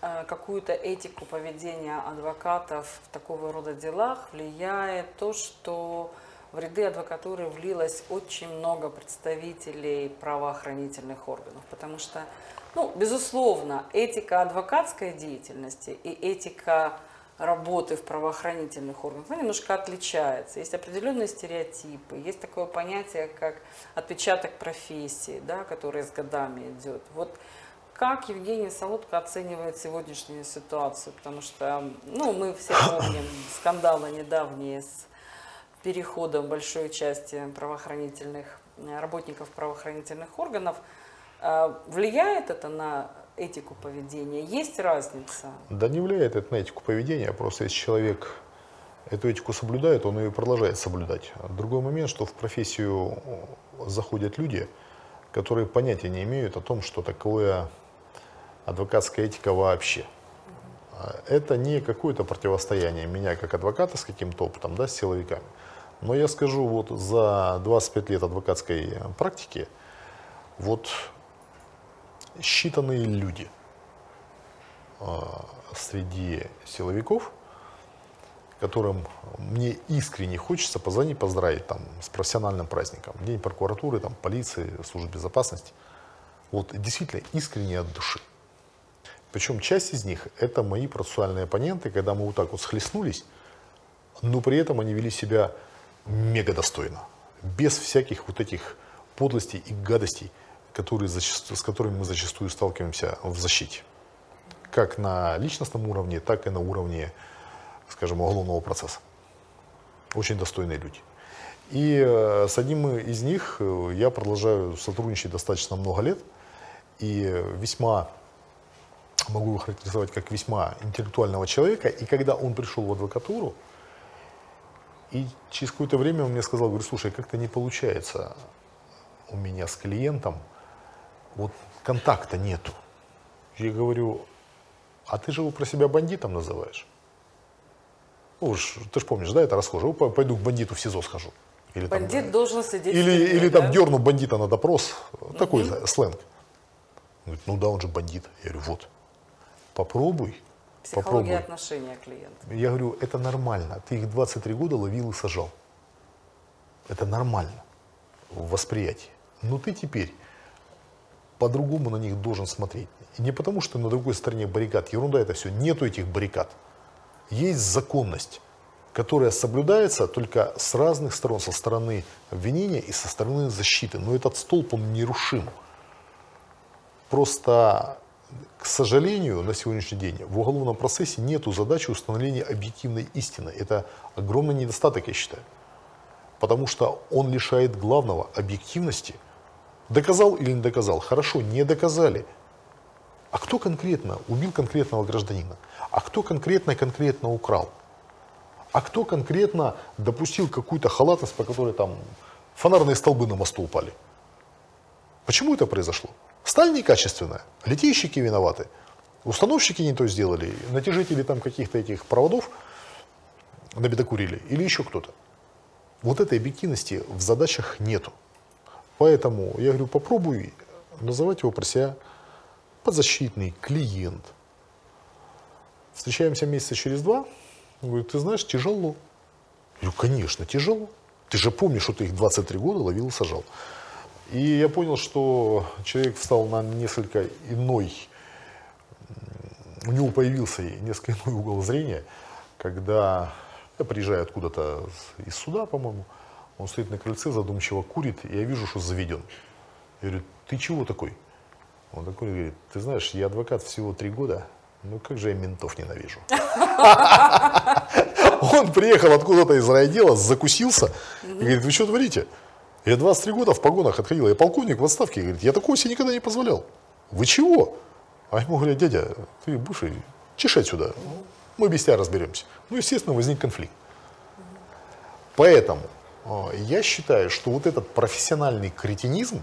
э, какую-то этику поведения адвокатов в такого рода делах влияет то, что в ряды адвокатуры влилось очень много представителей правоохранительных органов, потому что, ну, безусловно, этика адвокатской деятельности и этика работы в правоохранительных органах она немножко отличается. Есть определенные стереотипы, есть такое понятие, как отпечаток профессии, да, который с годами идет. Вот как Евгений Солодко оценивает сегодняшнюю ситуацию? Потому что, ну, мы все помним скандалы недавние с переходом большой части правоохранительных э, работников правоохранительных органов. Э, Влияет это на этику поведения? Есть разница? Да не влияет это на этику поведения, просто если человек эту этику соблюдает, он ее продолжает соблюдать. Другой момент, что в профессию заходят люди, которые понятия не имеют о том, что такое адвокатская этика вообще. Это не какое-то противостояние меня как адвоката с каким-то опытом, да, с силовиками. Но я скажу, вот за 25 лет адвокатской практики, вот считанные люди а, среди силовиков, которым мне искренне хочется позвонить, поздравить там, с профессиональным праздником. День прокуратуры, там, полиции, службы безопасности. Вот действительно искренне от души. Причем часть из них это мои процессуальные оппоненты, когда мы вот так вот схлестнулись, но при этом они вели себя мега достойно, без всяких вот этих подлостей и гадостей, которые зачастую, с которыми мы зачастую сталкиваемся в защите. Как на личностном уровне, так и на уровне, скажем, уголовного процесса. Очень достойные люди. И э, с одним из них э, я продолжаю сотрудничать достаточно много лет. И весьма могу его характеризовать как весьма интеллектуального человека. И когда он пришел в адвокатуру, и через какое-то время он мне сказал, говорит, слушай, как-то не получается у меня с клиентом, вот контакта нету. Я говорю, а ты же его про себя бандитом называешь? Ну, уж, ты же помнишь, да, это расхоже. «О, Пойду к бандиту в СИЗО схожу. Или, там, Бандит должен сидеть или, тюрьме, или там да? дерну бандита на допрос. Такой сленг. Он говорит, ну да, он же бандит. Я говорю, вот, попробуй. Психология попробуй. отношения клиента. Я говорю, это нормально. Ты их 23 года ловил и сажал. Это нормально в восприятии. Но ты теперь по-другому на них должен смотреть. И не потому, что на другой стороне баррикад. Ерунда это все. Нету этих баррикад. Есть законность, которая соблюдается только с разных сторон. Со стороны обвинения и со стороны защиты. Но этот столб, он нерушим. Просто, к сожалению, на сегодняшний день в уголовном процессе нет задачи установления объективной истины. Это огромный недостаток, я считаю. Потому что он лишает главного объективности. Доказал или не доказал? Хорошо, не доказали. А кто конкретно убил конкретного гражданина? А кто конкретно конкретно украл? А кто конкретно допустил какую-то халатность, по которой там фонарные столбы на мосту упали? Почему это произошло? Сталь некачественная, литейщики виноваты, установщики не то сделали, натяжители там каких-то этих проводов набедокурили или еще кто-то. Вот этой объективности в задачах нету. Поэтому я говорю, попробуй называть его про себя подзащитный клиент. Встречаемся месяца через два. Он говорит, ты знаешь, тяжело. Я говорю, конечно, тяжело. Ты же помнишь, что ты их 23 года ловил и сажал. И я понял, что человек встал на несколько иной, у него появился несколько иной угол зрения, когда я приезжаю откуда-то из суда, по-моему, он стоит на крыльце, задумчиво курит, и я вижу, что заведен. Я говорю, ты чего такой? Он такой говорит, ты знаешь, я адвокат всего три года, ну как же я ментов ненавижу. <laughs> Он приехал откуда-то из райотдела, закусился и говорит, вы что творите? Я 23 года в погонах отходил. Я полковник в отставке. Говорит, я такого себе никогда не позволял. Вы чего? А ему говорят, дядя, ты бывший, чешай сюда. Мы без тебя разберемся. Ну, естественно, возник конфликт. Поэтому э, я считаю, что вот этот профессиональный кретинизм,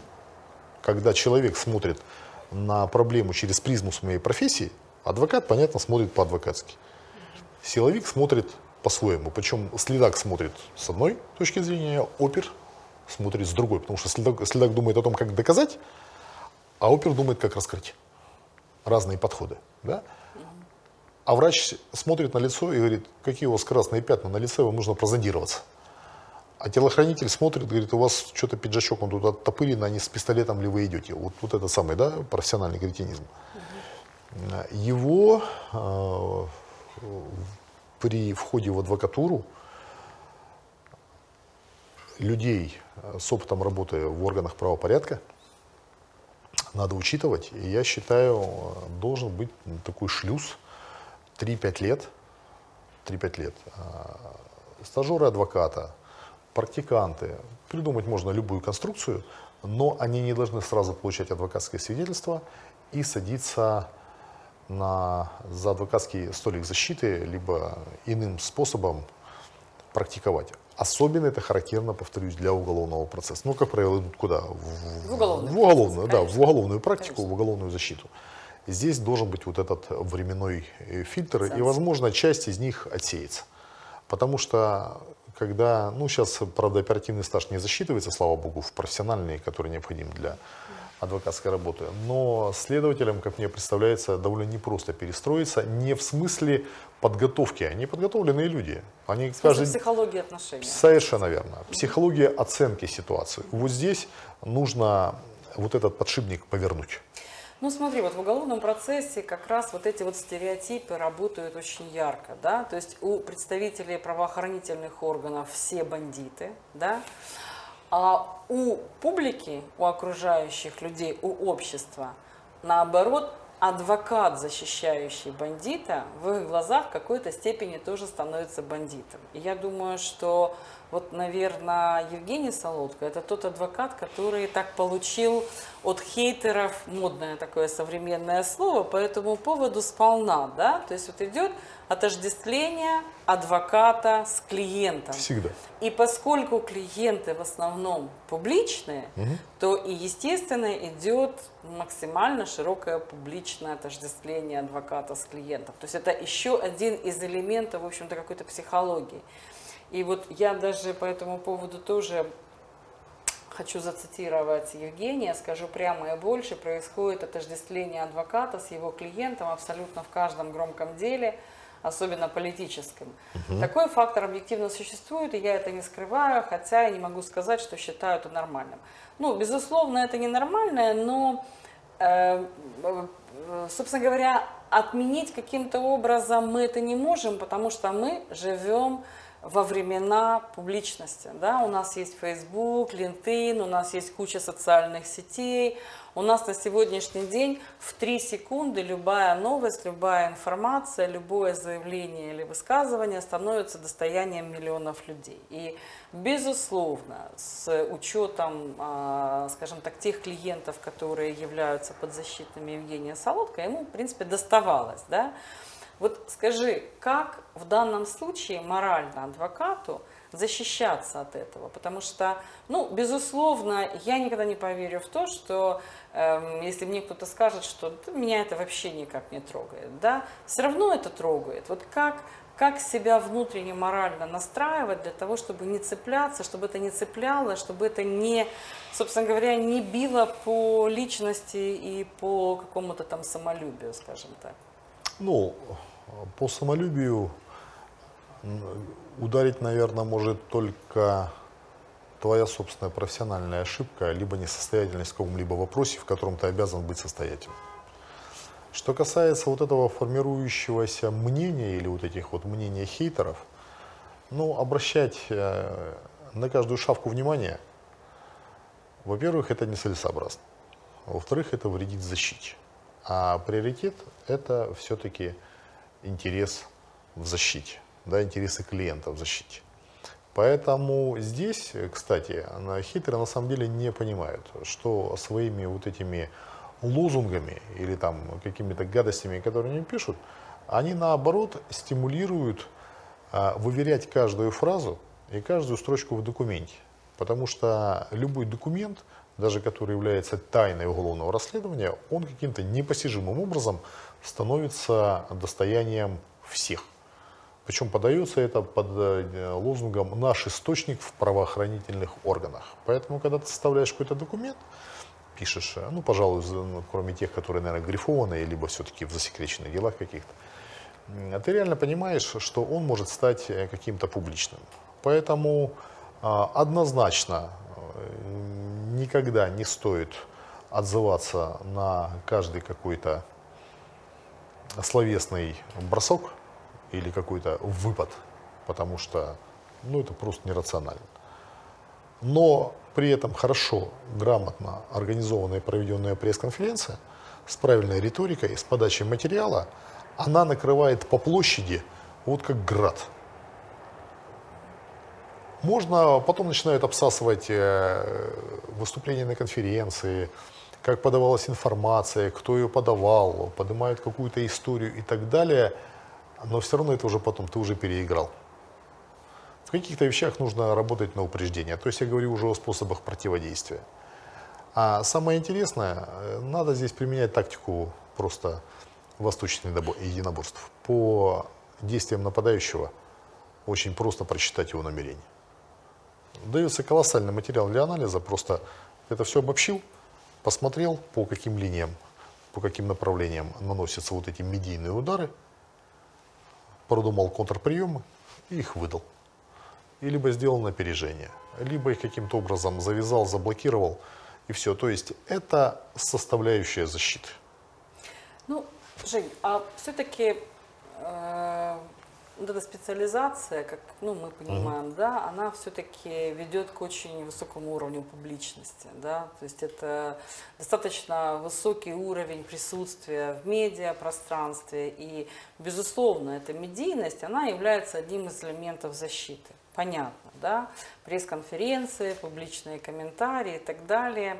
когда человек смотрит на проблему через призму своей профессии, адвокат, понятно, смотрит по-адвокатски. Силовик смотрит по-своему. Причем следак смотрит с одной точки зрения, опер смотрит с другой. Потому что следак, следак думает о том, как доказать, а опер думает, как раскрыть. Разные подходы. Да? А врач смотрит на лицо и говорит, какие у вас красные пятна на лице, вам нужно прозондироваться. А телохранитель смотрит, говорит, у вас что-то пиджачок, он тут оттопырен, а не с пистолетом ли вы идете. Вот, вот это самый, да, профессиональный кретинизм. Его э, при входе в адвокатуру людей с опытом работы в органах правопорядка надо учитывать. И я считаю, э, должен быть такой шлюз 3-5 лет. 3-5 лет. Стажеры адвоката, практиканты. Придумать можно любую конструкцию, но они не должны сразу получать адвокатское свидетельство и садиться на, за адвокатский столик защиты, либо иным способом практиковать. Особенно это характерно, повторюсь, для уголовного процесса. Ну, как правило, идут куда? В, в уголовную. В уголовную, да, в уголовную практику, конечно. в уголовную защиту. Здесь должен быть вот этот временной э, фильтр, Ценс. и, возможно, часть из них отсеется. Потому что когда, ну сейчас, правда, оперативный стаж не засчитывается, слава богу, в профессиональный, который необходим для адвокатской работы. Но следователям, как мне представляется, довольно непросто перестроиться, не в смысле подготовки, они подготовленные люди. Они в каждый... психология отношений. Совершенно верно. Психология оценки ситуации. Вот здесь нужно вот этот подшипник повернуть. Ну смотри, вот в уголовном процессе как раз вот эти вот стереотипы работают очень ярко, да, то есть у представителей правоохранительных органов все бандиты, да, а у публики, у окружающих людей, у общества, наоборот, адвокат, защищающий бандита, в их глазах в какой-то степени тоже становится бандитом. И я думаю, что вот, наверное, Евгений Солодко – это тот адвокат, который так получил от хейтеров, модное такое современное слово, по этому поводу сполна, да? То есть вот идет отождествление адвоката с клиентом. Всегда. И поскольку клиенты в основном публичные, угу. то и, естественно, идет максимально широкое публичное отождествление адвоката с клиентом. То есть это еще один из элементов, в общем-то, какой-то психологии. И вот я даже по этому поводу тоже хочу зацитировать Евгения, скажу прямо и больше, происходит отождествление адвоката с его клиентом абсолютно в каждом громком деле, особенно политическом. Угу. Такой фактор объективно существует, и я это не скрываю, хотя я не могу сказать, что считаю это нормальным. Ну, безусловно, это ненормальное, но, э, э, собственно говоря, отменить каким-то образом мы это не можем, потому что мы живем во времена публичности. Да? У нас есть Facebook, LinkedIn, у нас есть куча социальных сетей. У нас на сегодняшний день в 3 секунды любая новость, любая информация, любое заявление или высказывание становится достоянием миллионов людей. И, безусловно, с учетом, а, скажем так, тех клиентов, которые являются подзащитными Евгения Солодко, ему, в принципе, доставалось. Да? Вот скажи, как в данном случае морально адвокату защищаться от этого? Потому что, ну, безусловно, я никогда не поверю в то, что э, если мне кто-то скажет, что меня это вообще никак не трогает, да, все равно это трогает. Вот как как себя внутренне морально настраивать для того, чтобы не цепляться, чтобы это не цепляло, чтобы это не, собственно говоря, не било по личности и по какому-то там самолюбию, скажем так. Ну, по самолюбию ударить, наверное, может только твоя собственная профессиональная ошибка, либо несостоятельность в каком-либо вопросе, в котором ты обязан быть состоятельным. Что касается вот этого формирующегося мнения или вот этих вот мнений хейтеров, ну, обращать э, на каждую шавку внимания, во-первых, это нецелесообразно. Во-вторых, это вредит защите. А приоритет – это все-таки интерес в защите, да, интересы клиента в защите. Поэтому здесь, кстати, хитрые на самом деле не понимают, что своими вот этими лозунгами или там какими-то гадостями, которые они пишут, они наоборот стимулируют а, выверять каждую фразу и каждую строчку в документе. Потому что любой документ, даже который является тайной уголовного расследования, он каким-то непостижимым образом становится достоянием всех. Причем подается это под э, лозунгом «наш источник в правоохранительных органах». Поэтому, когда ты составляешь какой-то документ, пишешь, э, ну, пожалуй, ну, кроме тех, которые, наверное, грифованные, либо все-таки в засекреченных делах каких-то, ты реально понимаешь, что он может стать э, каким-то публичным. Поэтому а, однозначно никогда не стоит отзываться на каждый какой-то словесный бросок или какой-то выпад, потому что ну, это просто нерационально. Но при этом хорошо, грамотно организованная и проведенная пресс-конференция с правильной риторикой, с подачей материала, она накрывает по площади вот как град. Можно, потом начинают обсасывать э, выступления на конференции, как подавалась информация, кто ее подавал, поднимают какую-то историю и так далее, но все равно это уже потом, ты уже переиграл. В каких-то вещах нужно работать на упреждение. То есть я говорю уже о способах противодействия. А самое интересное, э, надо здесь применять тактику просто восточных единоборств. По действиям нападающего очень просто прочитать его намерение. Дается колоссальный материал для анализа, просто это все обобщил, посмотрел, по каким линиям, по каким направлениям наносятся вот эти медийные удары, продумал контрприемы и их выдал и либо сделал опережение, либо их каким-то образом завязал, заблокировал, и все. То есть это составляющая защиты. Ну, Жень, а все-таки э, вот эта специализация, как ну, мы понимаем, угу. да, она все-таки ведет к очень высокому уровню публичности, да, то есть это достаточно высокий уровень присутствия в медиапространстве, и, безусловно, эта медийность, она является одним из элементов защиты понятно, да, пресс-конференции, публичные комментарии и так далее.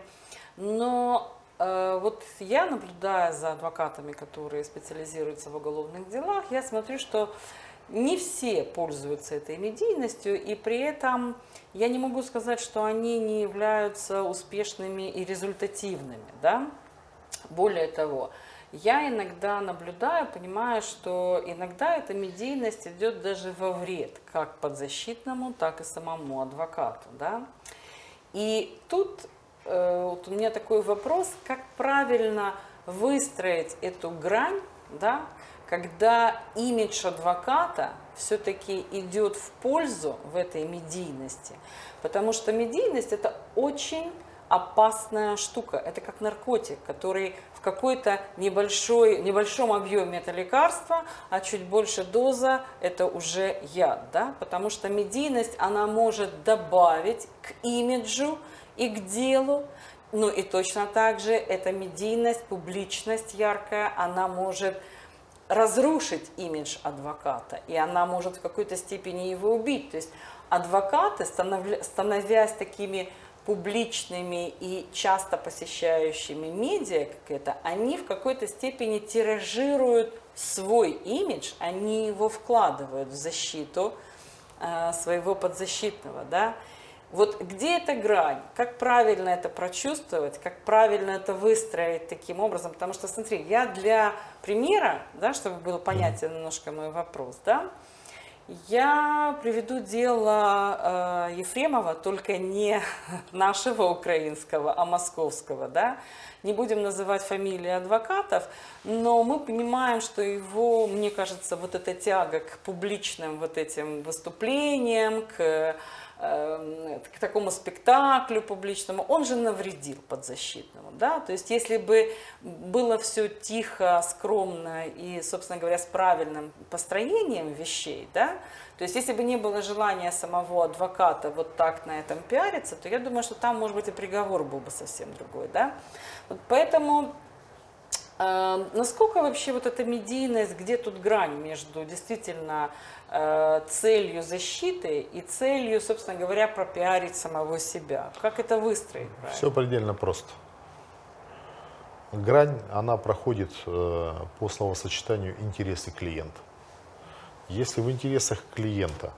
Но э, вот я, наблюдая за адвокатами, которые специализируются в уголовных делах, я смотрю, что не все пользуются этой медийностью, и при этом я не могу сказать, что они не являются успешными и результативными. Да? Более того, я иногда наблюдаю, понимаю, что иногда эта медийность идет даже во вред, как подзащитному, так и самому адвокату. Да? И тут э, вот у меня такой вопрос, как правильно выстроить эту грань, да, когда имидж адвоката все-таки идет в пользу в этой медийности. Потому что медийность это очень опасная штука. Это как наркотик, который в какой-то небольшой, небольшом объеме это лекарство, а чуть больше доза это уже яд. Да? Потому что медийность, она может добавить к имиджу и к делу, ну и точно так же эта медийность, публичность яркая, она может разрушить имидж адвоката, и она может в какой-то степени его убить. То есть адвокаты, становясь такими публичными и часто посещающими медиа, как это, они в какой-то степени тиражируют свой имидж, они его вкладывают в защиту э, своего подзащитного, да. Вот где эта грань? Как правильно это прочувствовать? Как правильно это выстроить таким образом? Потому что, смотри, я для примера, да, чтобы был понятен немножко мой вопрос, да, я приведу дело э, Ефремова, только не <laughs> нашего украинского, а московского. Да? Не будем называть фамилии адвокатов, но мы понимаем, что его, мне кажется, вот эта тяга к публичным вот этим выступлениям, к к такому спектаклю публичному, он же навредил подзащитному. Да? То есть если бы было все тихо, скромно и, собственно говоря, с правильным построением вещей, да? то есть если бы не было желания самого адвоката вот так на этом пиариться, то я думаю, что там, может быть, и приговор был бы совсем другой. Да? Вот поэтому А, насколько вообще вот эта медийность, где тут грань между действительно целью защиты и целью, собственно говоря, пропиарить самого себя? Как это выстроить? правильно? Все предельно просто. Грань, она проходит э, по словосочетанию интересы клиента. Если в интересах клиента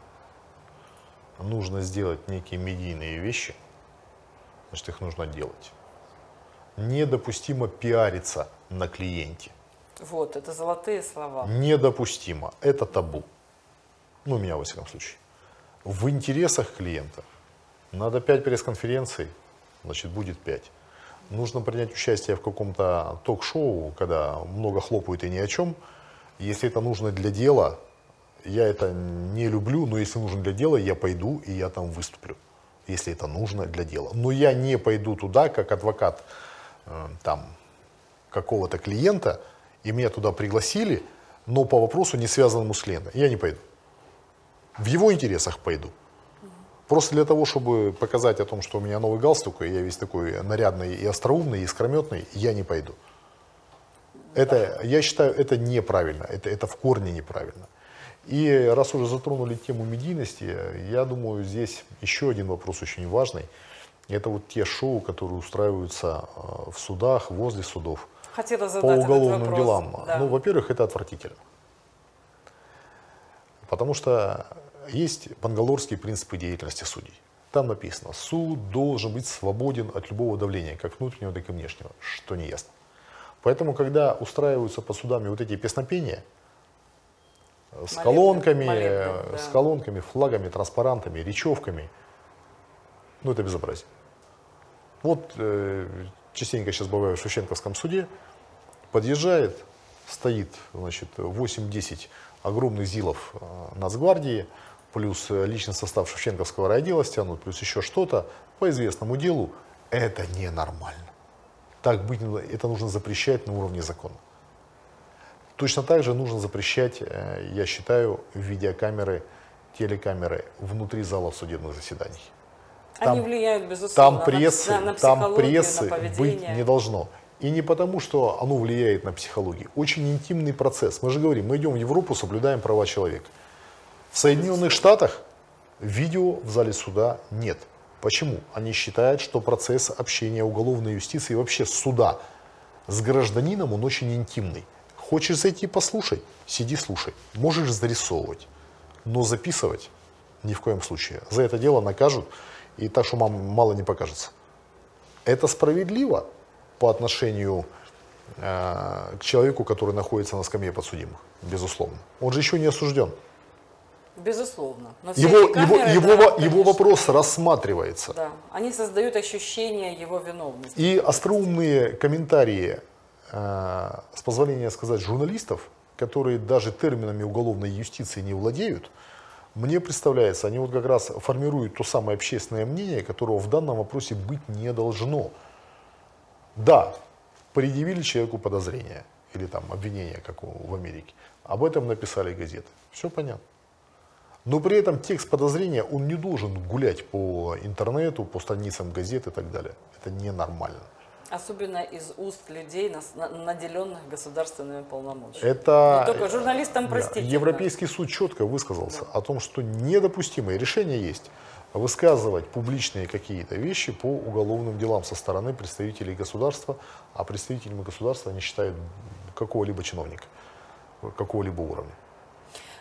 нужно сделать некие медийные вещи, значит их нужно делать. Недопустимо пиариться на клиенте. Вот, это золотые слова. Недопустимо. Это табу. Ну, у меня, во всяком случае. В интересах клиента надо 5 пресс-конференций, значит, будет 5. Нужно принять участие в каком-то ток-шоу, когда много хлопают и ни о чем. Если это нужно для дела, я это не люблю, но если нужно для дела, я пойду и я там выступлю, если это нужно для дела. Но я не пойду туда, как адвокат э, там какого-то клиента, и меня туда пригласили, но по вопросу, не связанному с клиентом. Я не пойду. В его интересах пойду. Просто для того, чтобы показать о том, что у меня новый галстук, и я весь такой нарядный и остроумный, и искрометный, я не пойду. Это, я считаю, это неправильно, это, это в корне неправильно. И раз уже затронули тему медийности, я думаю, здесь еще один вопрос очень важный. Это вот те шоу, которые устраиваются э, в судах, возле судов, Хотела по задать этот уголовным вопрос. делам. Да. Ну, во-первых, это отвратительно. Потому что есть бангалорские принципы деятельности судей. Там написано, суд должен быть свободен от любого давления, как внутреннего, так и внешнего, что не ясно. Поэтому, когда устраиваются по судам вот эти песнопения, с Молебны, колонками, молебны, да. с колонками, флагами, транспарантами, речевками, ну это безобразие. Вот э, частенько сейчас бываю в Шевченковском суде, подъезжает, стоит, значит, 8-10 огромных ЗИЛов э, Нацгвардии, плюс э, личный состав Шевченковского райотдела стянут, плюс еще что-то по известному делу, это ненормально. Так быть, это нужно запрещать на уровне закона. Точно так же нужно запрещать, э, я считаю, видеокамеры, телекамеры внутри зала судебных заседаний. Они Там- влияют, безусловно, Там прессы, на, на там прессы на быть поведение. не должно. И не потому, что оно влияет на психологию. Очень интимный процесс. Мы же говорим, мы идем в Европу, соблюдаем права человека. В Соединенных Штатах видео в зале суда нет. Почему? Они считают, что процесс общения уголовной юстиции и вообще суда с гражданином, он очень интимный. Хочешь зайти послушай, сиди слушай. Можешь зарисовывать, но записывать ни в коем случае. За это дело накажут, и так, что мам мало не покажется. Это справедливо по отношению э, к человеку, который находится на скамье подсудимых, безусловно. Он же еще не осужден. Безусловно. Но Его, его, его, да, его конечно, вопрос рассматривается. Да, они создают ощущение его виновности. И остроумные комментарии, э, с позволения сказать, журналистов, которые даже терминами уголовной юстиции не владеют, мне представляется, они вот как раз формируют то самое общественное мнение, которого в данном вопросе быть не должно. Да, предъявили человеку подозрение или там обвинение, как в Америке. Об этом написали газеты. Все понятно. Но при этом текст подозрения, он не должен гулять по интернету, по страницам газет и так далее. Это ненормально. Особенно из уст людей, наделенных государственными полномочиями. Это Не только журналистам, да, простите. Европейский суд четко высказался о том, что недопустимо, и решение есть, высказывать публичные какие-то вещи по уголовным делам со стороны представителей государства, а представителями государства они считают какого-либо чиновника, какого-либо уровня.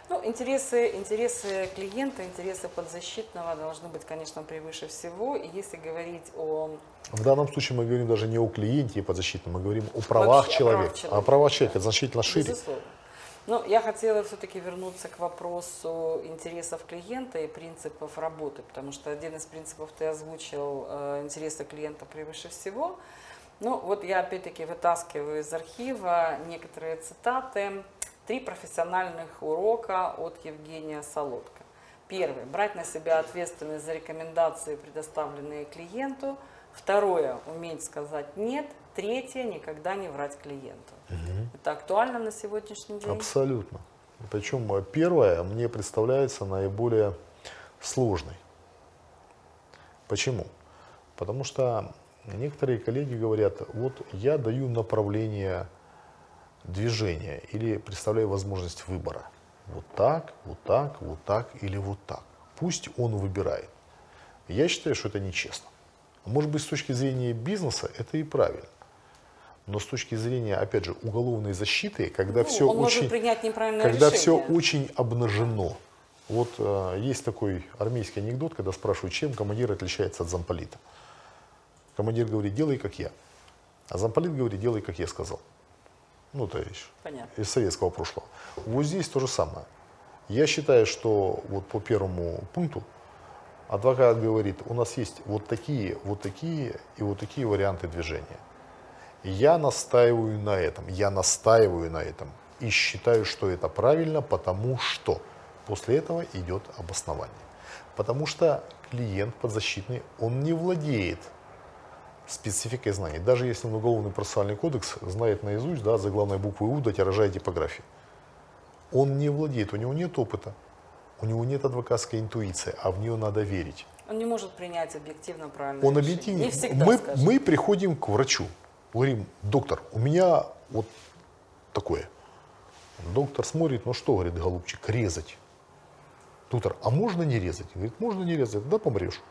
Ну, интересы, интересы клиента, интересы подзащитного должны быть, конечно, превыше всего. И если говорить о В данном случае мы говорим даже не о клиенте и подзащитном, мы говорим о правах Вообще о человека. правах человека, О правах человека, это значительно шире. Безусловно. Но я хотела все-таки вернуться к вопросу интересов клиента и принципов работы, потому что один из принципов ты озвучил, э, интересы клиента превыше всего. Ну, вот я опять-таки вытаскиваю из архива некоторые цитаты. Три профессиональных урока от Евгения Солодко. Первый. Брать на себя ответственность за рекомендации, предоставленные клиенту. Второе. Уметь сказать «нет». Третье. Никогда не врать клиенту. Это актуально на сегодняшний день? Абсолютно. Причем э, первое мне представляется наиболее сложной. Почему? Потому что некоторые коллеги говорят, вот я даю направление движение или представляю возможность выбора. Вот так, вот так, вот так или вот так. Пусть он выбирает. Я считаю, что это нечестно. Может быть, с точки зрения бизнеса это и правильно. Но с точки зрения, опять же, уголовной защиты, когда Ну, все очень, когда все очень обнажено. Вот э, есть такой армейский анекдот, когда спрашивают, чем командир отличается от замполита. Командир говорит, делай как я. А замполит говорит, делай как я сказал. Ну, то есть Понятно. из советского прошлого. Вот здесь то же самое. Я считаю, что вот по первому пункту адвокат говорит, у нас есть вот такие, вот такие и вот такие варианты движения. Я настаиваю на этом, я настаиваю на этом и считаю, что это правильно, потому что после этого идет обоснование. Потому что клиент подзащитный, он не владеет спецификой знаний. Даже если он уголовный процессуальный кодекс знает наизусть, да, за главной буквы У до тиража и типографии. Он не владеет, у него нет опыта, у него нет адвокатской интуиции, а в нее надо верить. Он не может принять объективно правильное Он объективно. Не всегда, Мы, мы приходим к врачу, говорим, доктор, у меня вот такое. Доктор смотрит, ну что, говорит, голубчик, резать. Доктор, а можно не резать? Говорит, можно не резать, да помрешь.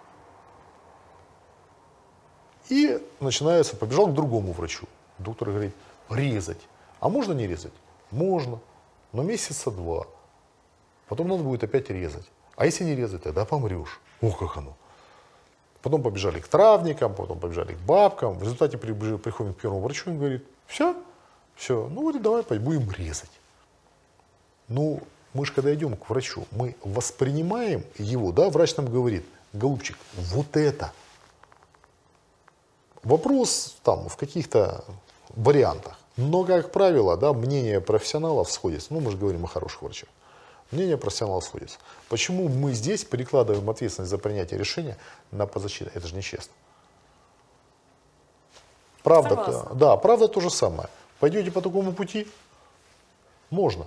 И начинается, побежал к другому врачу. Доктор говорит, резать. А можно не резать? Можно. Но месяца два. Потом надо будет опять резать. А если не резать, тогда помрешь. Ох, как оно. Потом побежали к травникам, потом побежали к бабкам. В результате при- приходим к первому врачу и говорит, все, все, ну вот давай будем резать. Ну, мы же когда идем к врачу, мы воспринимаем его, да, врач нам говорит, голубчик, вот это. Вопрос там в каких-то вариантах. Но, как правило, да, мнение профессионалов сходится. Ну, мы же говорим о хороших врачах. Мнение профессионалов сходится. Почему мы здесь перекладываем ответственность за принятие решения на подзащиту? Это же нечестно. Правда, Согласна. да, правда то же самое. Пойдете по такому пути, можно.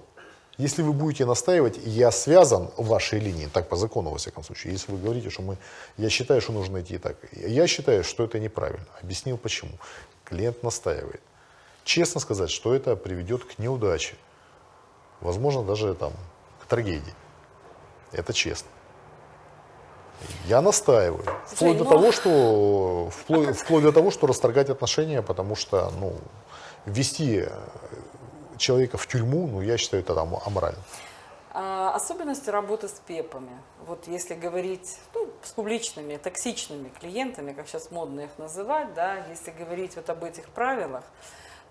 Если вы будете настаивать, я связан в вашей линии, так по закону, во всяком случае, если вы говорите, что мы, я считаю, что нужно идти так, я считаю, что это неправильно. Объяснил почему. Клиент настаивает. Честно сказать, что это приведет к неудаче. Возможно, даже там, к трагедии. Это честно. Я настаиваю. Вплоть до ну- того, <laughs> что вплоть, вплоть до того, что расторгать отношения, потому что, ну, ввести э, человека в тюрьму, ну, я считаю, это там аморально. А, особенности работы с ПЕПами. Вот если говорить ну, с публичными, токсичными клиентами, как сейчас модно их называть, да, если говорить вот об этих правилах,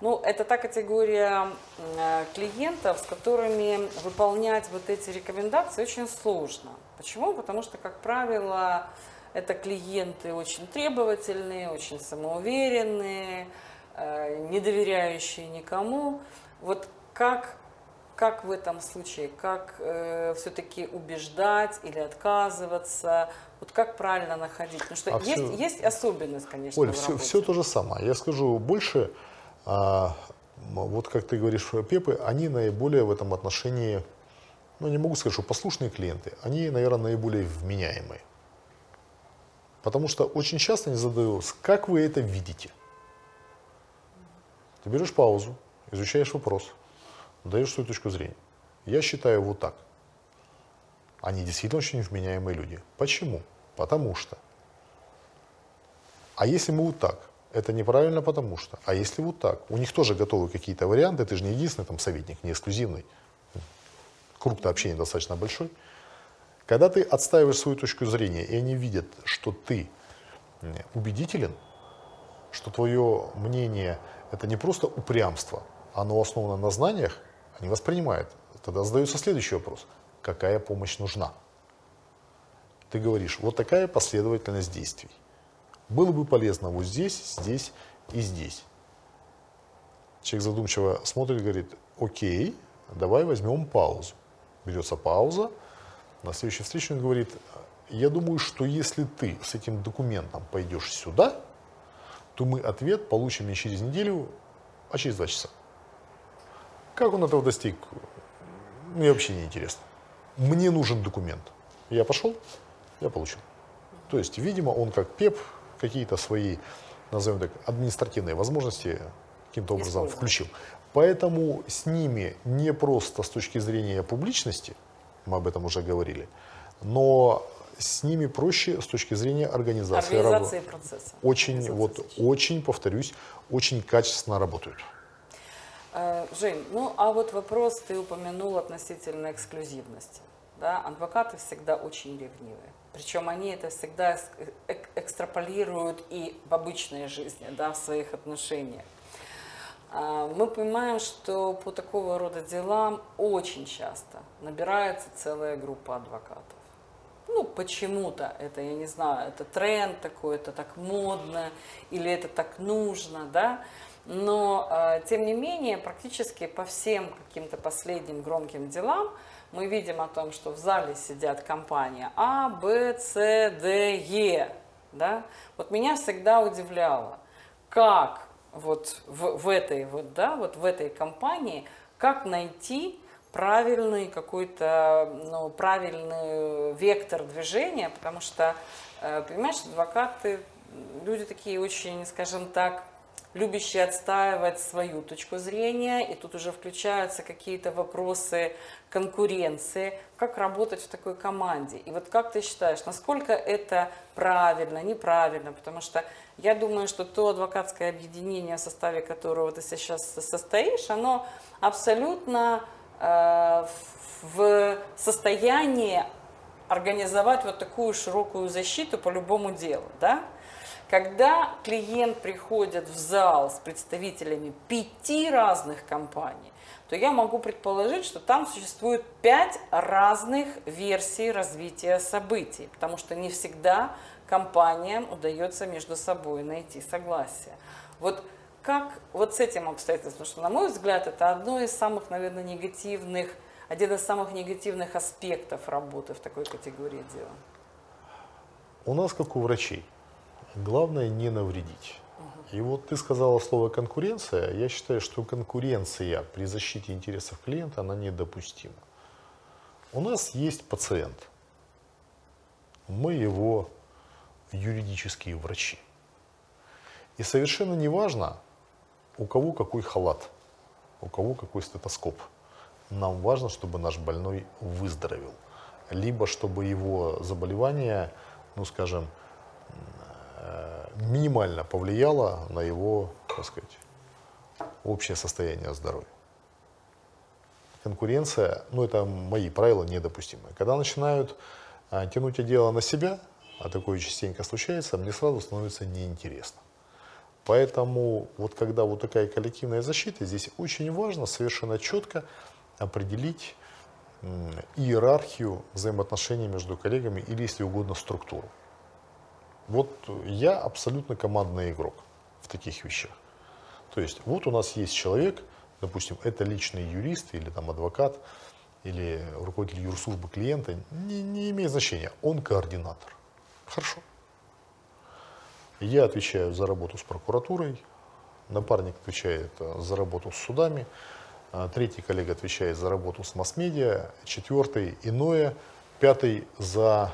ну, это та категория э, клиентов, с которыми выполнять вот эти рекомендации очень сложно. Почему? Потому что, как правило, это клиенты очень требовательные, очень самоуверенные, э, не доверяющие никому. Вот как как в этом случае, как все-таки убеждать или отказываться, вот как правильно находить? Потому что А есть, всё- есть особенность, конечно, Оль, все, все то же самое. Я скажу больше, а, вот как ты говоришь, пепы, они наиболее в этом отношении, ну не могу сказать, что послушные клиенты, они, наверное, наиболее вменяемые. Потому что очень часто они задают, как вы это видите? Ты берешь паузу, изучаешь вопрос, даешь свою точку зрения. Я считаю вот так. Они действительно очень вменяемые люди. Почему? Потому что. А если мы вот так? Это неправильно, потому что. А если вот так? У них тоже готовы какие-то варианты. Ты же не единственный там советник, не эксклюзивный. Круг-то общения достаточно большой. Когда ты отстаиваешь свою точку зрения, и они видят, что ты убедителен, что твое мнение это не просто упрямство, оно основано на знаниях, они воспринимают. Тогда задается следующий вопрос. Какая помощь нужна? Ты говоришь, вот такая последовательность действий. Было бы полезно вот здесь, здесь и здесь. Человек задумчиво смотрит говорит, окей, давай возьмем паузу. Берется пауза, на следующей встрече он говорит, я думаю, что если ты с этим документом пойдешь сюда, то мы ответ получим не через неделю, а через два часа. Как он этого достиг, мне вообще не интересно. Мне нужен документ. Я пошел, я получил. То есть, видимо, он как ПЕП какие-то свои, назовем так, административные возможности каким-то образом включил. Поэтому с ними не просто с точки зрения публичности, мы об этом уже говорили, но с ними проще с точки зрения организации, Организации работы. процесса. Очень, Организации вот, очень, повторюсь, очень качественно работают. Э, Жень, ну а вот вопрос ты упомянул относительно эксклюзивности. Да? Адвокаты всегда очень ревнивые. Причем они это всегда эк- экстраполируют и в обычной жизни, да, в своих отношениях. А, Мы понимаем, что по такого рода делам очень часто набирается целая группа адвокатов. Ну, почему-то это, я не знаю, это тренд такой, это так модно, или это так нужно, да. Но, э, тем не менее, практически по всем каким-то последним громким делам мы видим о том, что в зале сидят компания А, Б, С, Д, Е. Да? Вот меня всегда удивляло, как вот в, в этой вот, да, вот в этой компании, как найти правильный какой-то, ну, правильный вектор движения, потому что, э, понимаешь, адвокаты, люди такие очень, скажем так, любящие отстаивать свою точку зрения, и тут уже включаются какие-то вопросы конкуренции, как работать в такой команде. И вот как ты считаешь, насколько это правильно, неправильно? Потому что я думаю, что то адвокатское объединение, в составе которого ты сейчас состоишь, оно абсолютно э, в состоянии организовать вот такую широкую защиту по любому делу, да? Когда клиент приходит в зал с представителями пяти разных компаний, то я могу предположить, что там существует пять разных версий развития событий, потому что не всегда компаниям удается между собой найти согласие. Вот как вот с этим обстоятельством, потому что, на мой взгляд, это одно из самых, наверное, негативных, один из самых негативных аспектов работы в такой категории дела. У нас, как у врачей, главное не навредить. И вот ты сказала слово конкуренция. Я считаю, что конкуренция при защите интересов клиента, она недопустима. У нас есть пациент. Мы его юридические врачи. И совершенно не важно, у кого какой халат, у кого какой стетоскоп. Нам важно, чтобы наш больной выздоровел. Либо чтобы его заболевание, ну скажем, минимально повлияло на его, так сказать, общее состояние здоровья. Конкуренция, ну это мои правила недопустимые. Когда начинают а, тянуть дело на себя, а такое частенько случается, мне сразу становится неинтересно. Поэтому вот когда вот такая коллективная защита, здесь очень важно совершенно четко определить иерархию взаимоотношений между коллегами или, если угодно, структуру. Вот я абсолютно командный игрок в таких вещах. То есть вот у нас есть человек, допустим, это личный юрист или там адвокат, или руководитель юрслужбы клиента, не, не имеет значения, он координатор. Хорошо. Я отвечаю за работу с прокуратурой, напарник отвечает э, за работу с судами, а третий коллега отвечает за работу с масс-медиа, четвертый иное, пятый за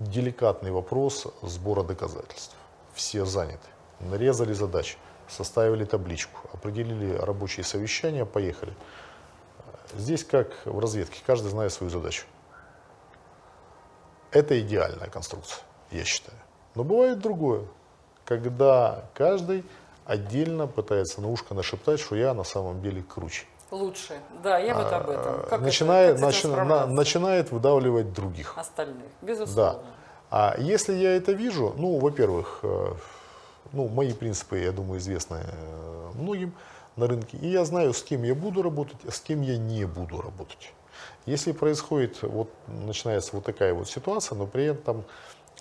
деликатный вопрос сбора доказательств. Все заняты. Нарезали задачи, составили табличку, определили рабочие совещания, поехали. Здесь как в разведке, каждый знает свою задачу. Это идеальная конструкция, я считаю. Но бывает другое, когда каждый отдельно пытается на ушко нашептать, что я на самом деле круче. Лучше. Да, я вот об этом. Как А, начинает, это, как начи- на- начинает выдавливать других. остальных, Да. безусловно. А если я это вижу, ну, во-первых, э, ну, мои принципы, я думаю, известны э, многим на рынке, и я знаю, с кем я буду работать, а с кем я не буду работать. Если происходит, вот, начинается вот такая вот ситуация, но при этом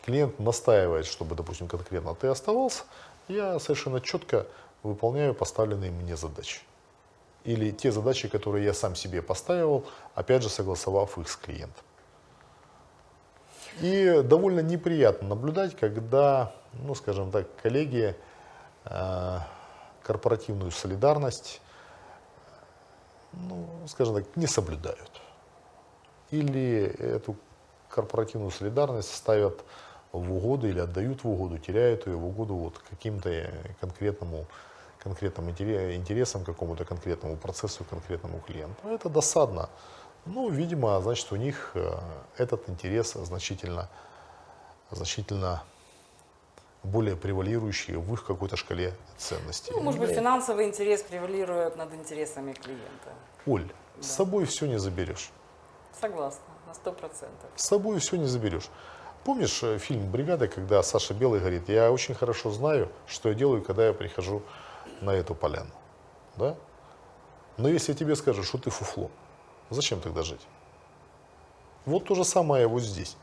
клиент настаивает, чтобы, допустим, конкретно ты оставался, я совершенно четко выполняю поставленные мне задачи. Или те задачи, которые я сам себе поставил, опять же, согласовав их с клиентом. И довольно неприятно наблюдать, когда, ну, скажем так, коллеги э, корпоративную солидарность, ну, скажем так, не соблюдают. Или эту корпоративную солидарность ставят в угоду или отдают в угоду, теряют ее в угоду вот каким-то конкретному конкретным интере- интересам, какому-то конкретному процессу, конкретному клиенту. Это досадно. Ну, видимо, значит, у них э, этот интерес значительно, значительно более превалирующий в их какой-то шкале ценностей. Ну, может быть, финансовый интерес превалирует над интересами клиента. Оль, с собой все не заберешь. Согласна, на сто процентов. С собой все не заберешь. Помнишь э, фильм «Бригада», когда Саша Белый говорит, я очень хорошо знаю, что я делаю, когда я прихожу на эту поляну. Да? Но если я тебе скажу, что ты фуфло, зачем тогда жить? Вот то же самое вот здесь.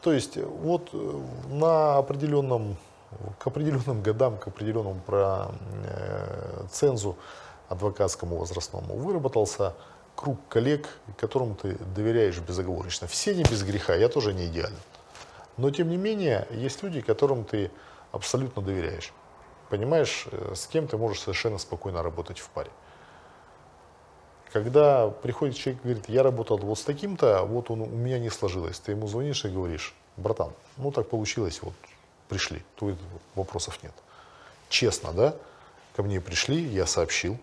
То есть э, вот э, на определенном, к определенным годам, к определенному про, э, цензу адвокатскому возрастному выработался круг коллег, которым ты доверяешь безоговорочно. Все не без греха, я тоже не идеален. Но тем не менее, есть люди, которым ты абсолютно доверяешь. Понимаешь, э, с кем ты можешь совершенно спокойно работать в паре. Когда приходит человек и говорит, я работал вот с таким-то, вот он, у меня не сложилось. Ты ему звонишь и говоришь, братан, ну так получилось, вот пришли, тут вопросов нет. Честно, да? Ко мне пришли, я сообщил,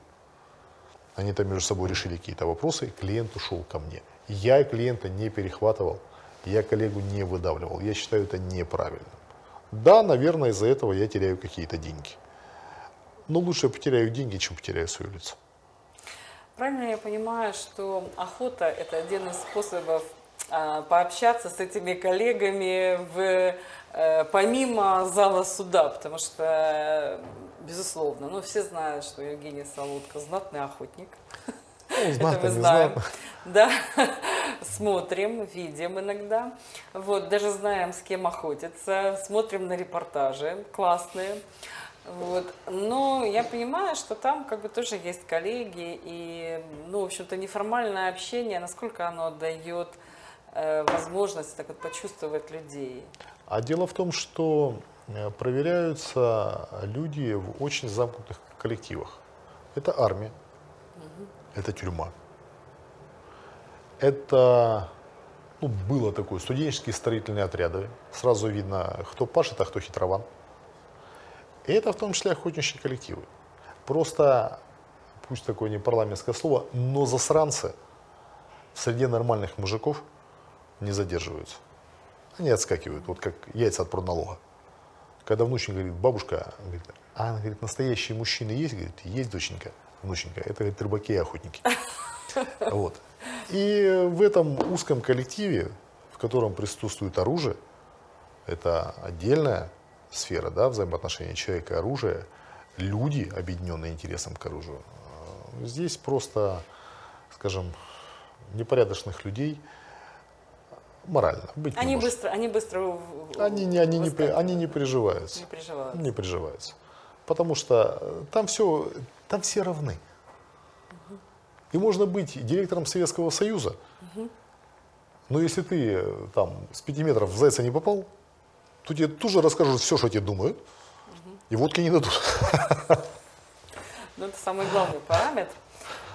они там между собой решили какие-то вопросы, клиент ушел ко мне. Я клиента не перехватывал, я коллегу не выдавливал. Я считаю это неправильным. Да, наверное, из-за этого я теряю какие-то деньги. Но лучше я потеряю деньги, чем потеряю свое лицо. Правильно я понимаю, что охота – это один из способов а, пообщаться с этими коллегами в, э, помимо зала суда, потому что, безусловно, ну, все знают, что Евгений Солодко – знатный охотник. Ну, Это мы знаем. Да, <laughs> смотрим, видим иногда. Вот, даже знаем, с кем охотиться, смотрим на репортажи классные. Вот. Но я понимаю, что там как бы тоже есть коллеги, и, ну, в общем-то, неформальное общение, насколько оно дает э, возможность так вот почувствовать людей. А дело в том, что э, проверяются люди в очень замкнутых коллективах. Это армия, это тюрьма, это ну, было такое студенческие строительные отряды. Сразу видно, кто пашет, а кто хитрован. И это в том числе охотничьи коллективы. Просто, пусть такое не парламентское слово, но засранцы в среде нормальных мужиков не задерживаются. Они отскакивают, вот как яйца от продналога. Когда внученька говорит, бабушка, говорит, а она говорит, настоящие мужчины есть? Говорит, есть, доченька, внученька. Это говорит, рыбаки и охотники. <laughs> Вот. И в этом узком коллективе, в котором присутствует оружие, это отдельная сфера да, взаимоотношений человека и оружия, люди, объединенные интересом к оружию. Э, Здесь просто, скажем, непорядочных людей морально быть не Они может. быстро, они быстро Они не, они, не, они не приживаются. не переживают. Не приживаются. Потому что э, там все, там все равны. И можно быть директором Советского Союза, но если ты э, там с пяти метров в зайца не попал, то тебе тут же расскажут все, что тебе думают, и водки не дадут. Ну, это самый главный параметр.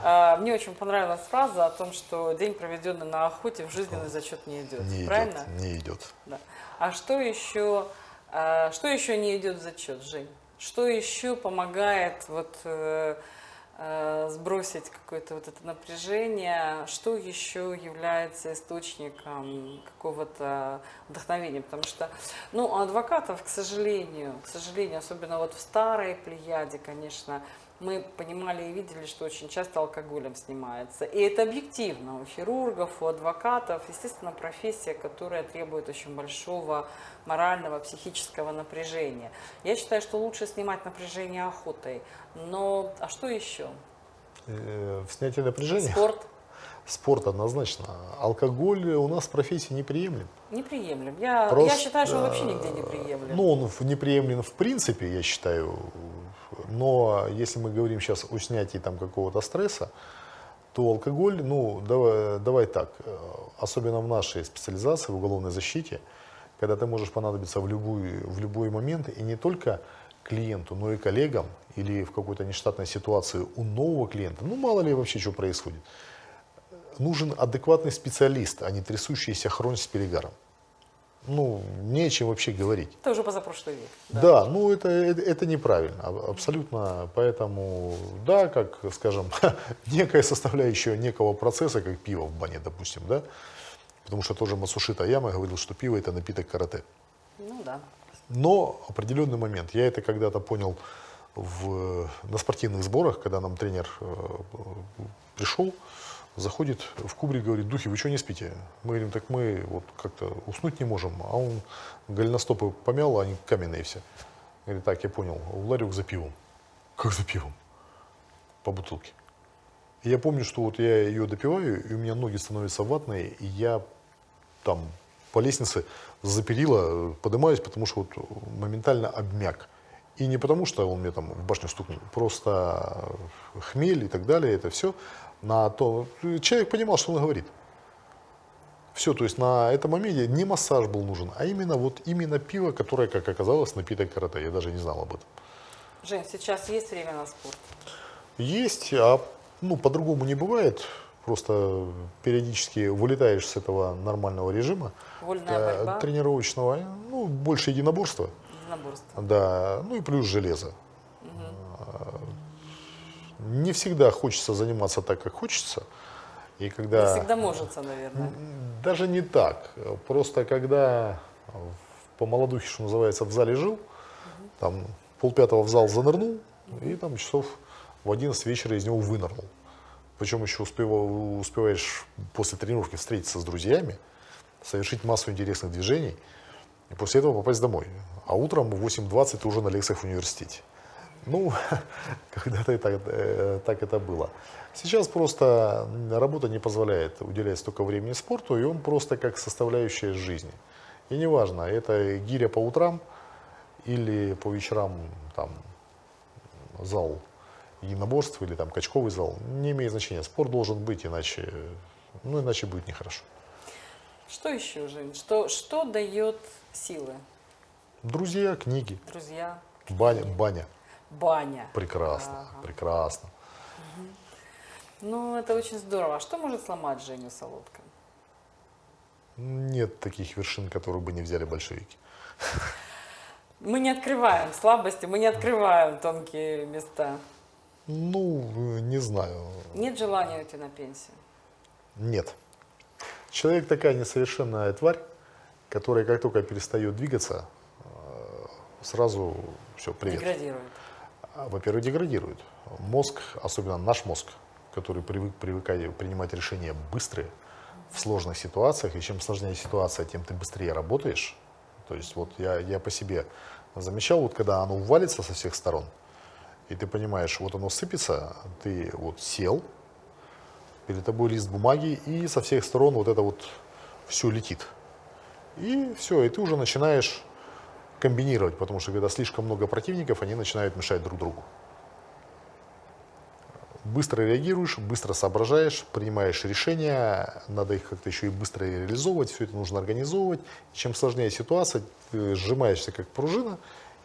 А, Мне очень понравилась фраза о том, что день, проведенный на охоте, в жизненный зачет не идет. Не Правильно? идет, не идет. Да. А что еще, а, что еще не идет в зачет, Жень? Что еще помогает вот, э, э, сбросить какое-то вот это напряжение? Что еще является источником какого-то вдохновения? Потому что, ну, адвокатов, к сожалению, к сожалению, особенно вот в старой плеяде, конечно, мы понимали и видели, что очень часто алкоголем снимается. И это объективно. У хирургов, у адвокатов, естественно, профессия, которая требует очень большого морального, психического напряжения. Я считаю, что лучше снимать напряжение охотой. Но, а что еще? Э, В снятии напряжения Спорт спорт однозначно. Алкоголь у нас в профессии неприемлем. неприемлем. Я, я Просто, считаю, что он вообще нигде не приемлем. Ну, он неприемлем в принципе, я считаю. Но если мы говорим сейчас о снятии там какого-то стресса, то алкоголь, ну, давай, давай так, э, особенно в нашей специализации, в уголовной защите, когда ты можешь понадобиться в любой, в любой момент, и не только клиенту, но и коллегам, или в какой-то нештатной ситуации у нового клиента, ну, мало ли вообще что происходит, нужен адекватный специалист, а не трясущийся хронь с перегаром. Ну, не о чем вообще говорить. Это уже позапрошлый век. Да, ну это, это, это неправильно, абсолютно. Поэтому, да, как, скажем, <laughs> некая составляющая некого процесса, как пиво в бане, допустим, да, потому что тоже Масушита Яма говорил, что пиво это напиток карате. Ну да. Но определенный момент, я это когда-то понял в, на спортивных сборах, когда нам тренер э, пришел, заходит в кубрик, говорит, духи, вы что не спите? Мы говорим, так мы вот как-то уснуть не можем. А он голеностопы помял, а они каменные все. Говорит, так, я понял, в ларек за пивом. Как за пивом? По бутылке. И я помню, что вот я ее допиваю, и у меня ноги становятся ватные, и я там по лестнице за перила э, поднимаюсь, потому что вот моментально обмяк. И не потому, что он мне там в башню стукнул, просто хмель и так далее, это все на то. Человек понимал, что он говорит. Все, то есть на этом моменте не массаж был нужен, а именно вот именно пиво, которое, как оказалось, напиток карате. Я даже не знал об этом. Жень, сейчас есть время на спорт? Есть, а ну, по-другому не бывает. Просто периодически вылетаешь с этого нормального режима, Вольная э, борьба, тренировочного, ну, больше единоборства. Единоборство. Да, ну и плюс железо. А, Не всегда хочется заниматься так, как хочется. И когда... Не всегда может, наверное. Даже не так. Просто когда по молодухе, что называется, в зале жил, там полпятого в зал занырнул, и там часов в 11 вечера из него вынырнул. Причем еще успева- успеваешь после тренировки встретиться с друзьями, совершить массу интересных движений, и после этого попасть домой. А утром в 8.20 ты уже на лекциях в университете. Ну, <laughs> когда-то это, э, так это было. Сейчас просто работа не позволяет уделять столько времени спорту, и он просто как составляющая жизни. И неважно, это гиря по утрам или по вечерам там, зал единоборств или там качковый зал, не имеет значения. Спорт должен быть, иначе, ну, иначе будет нехорошо. Что еще, Жень? Что, что дает силы? Друзья, книги, Друзья? баня, баня. Баня. Прекрасно, Ага. прекрасно. Ну, это очень здорово. А что может сломать Женю Солодко? Нет таких вершин, которые бы не взяли большевики. Мы не открываем слабости, мы не открываем тонкие места. Ну, не знаю. Нет желания уйти на пенсию. Нет. Человек такая несовершенная тварь, которая как только перестает двигаться, сразу все, привет. Деградирует. А, Во-первых, деградирует. Мозг, особенно наш мозг, который привык привыкать принимать решения быстрые в сложных ситуациях, и чем сложнее ситуация, тем ты быстрее работаешь. То есть вот я, я по себе замечал, вот когда оно валится со всех сторон, и ты понимаешь, вот оно сыпется, ты вот сел, перед тобой лист бумаги, и со всех сторон вот это вот все летит. И все, и ты уже начинаешь комбинировать, потому что когда слишком много противников, они начинают мешать друг другу. Быстро реагируешь, быстро соображаешь, принимаешь решения, надо их как-то еще и быстро реализовывать, все это нужно организовывать. Чем сложнее ситуация, ты сжимаешься как пружина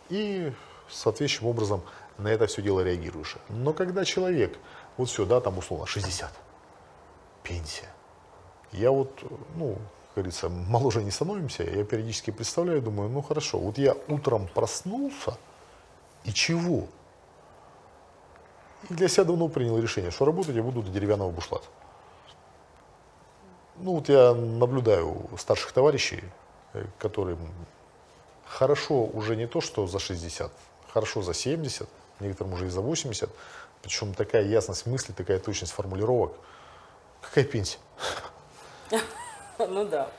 и соответствующим образом на это все дело реагируешь. Но когда человек, вот все, да, там условно 60, пенсия. Я вот, ну, говорится, моложе не становимся, я периодически представляю, думаю, ну хорошо, вот я утром проснулся, и чего? И для себя давно принял решение, что работать я буду до деревянного бушлата. Ну вот я наблюдаю старших товарищей, э, которым хорошо уже не то, что за 60, хорошо за 70, некоторым уже и за 80. Причем такая ясность мысли, такая точность формулировок. Какая пенсия? <laughs> <laughs> Ну да.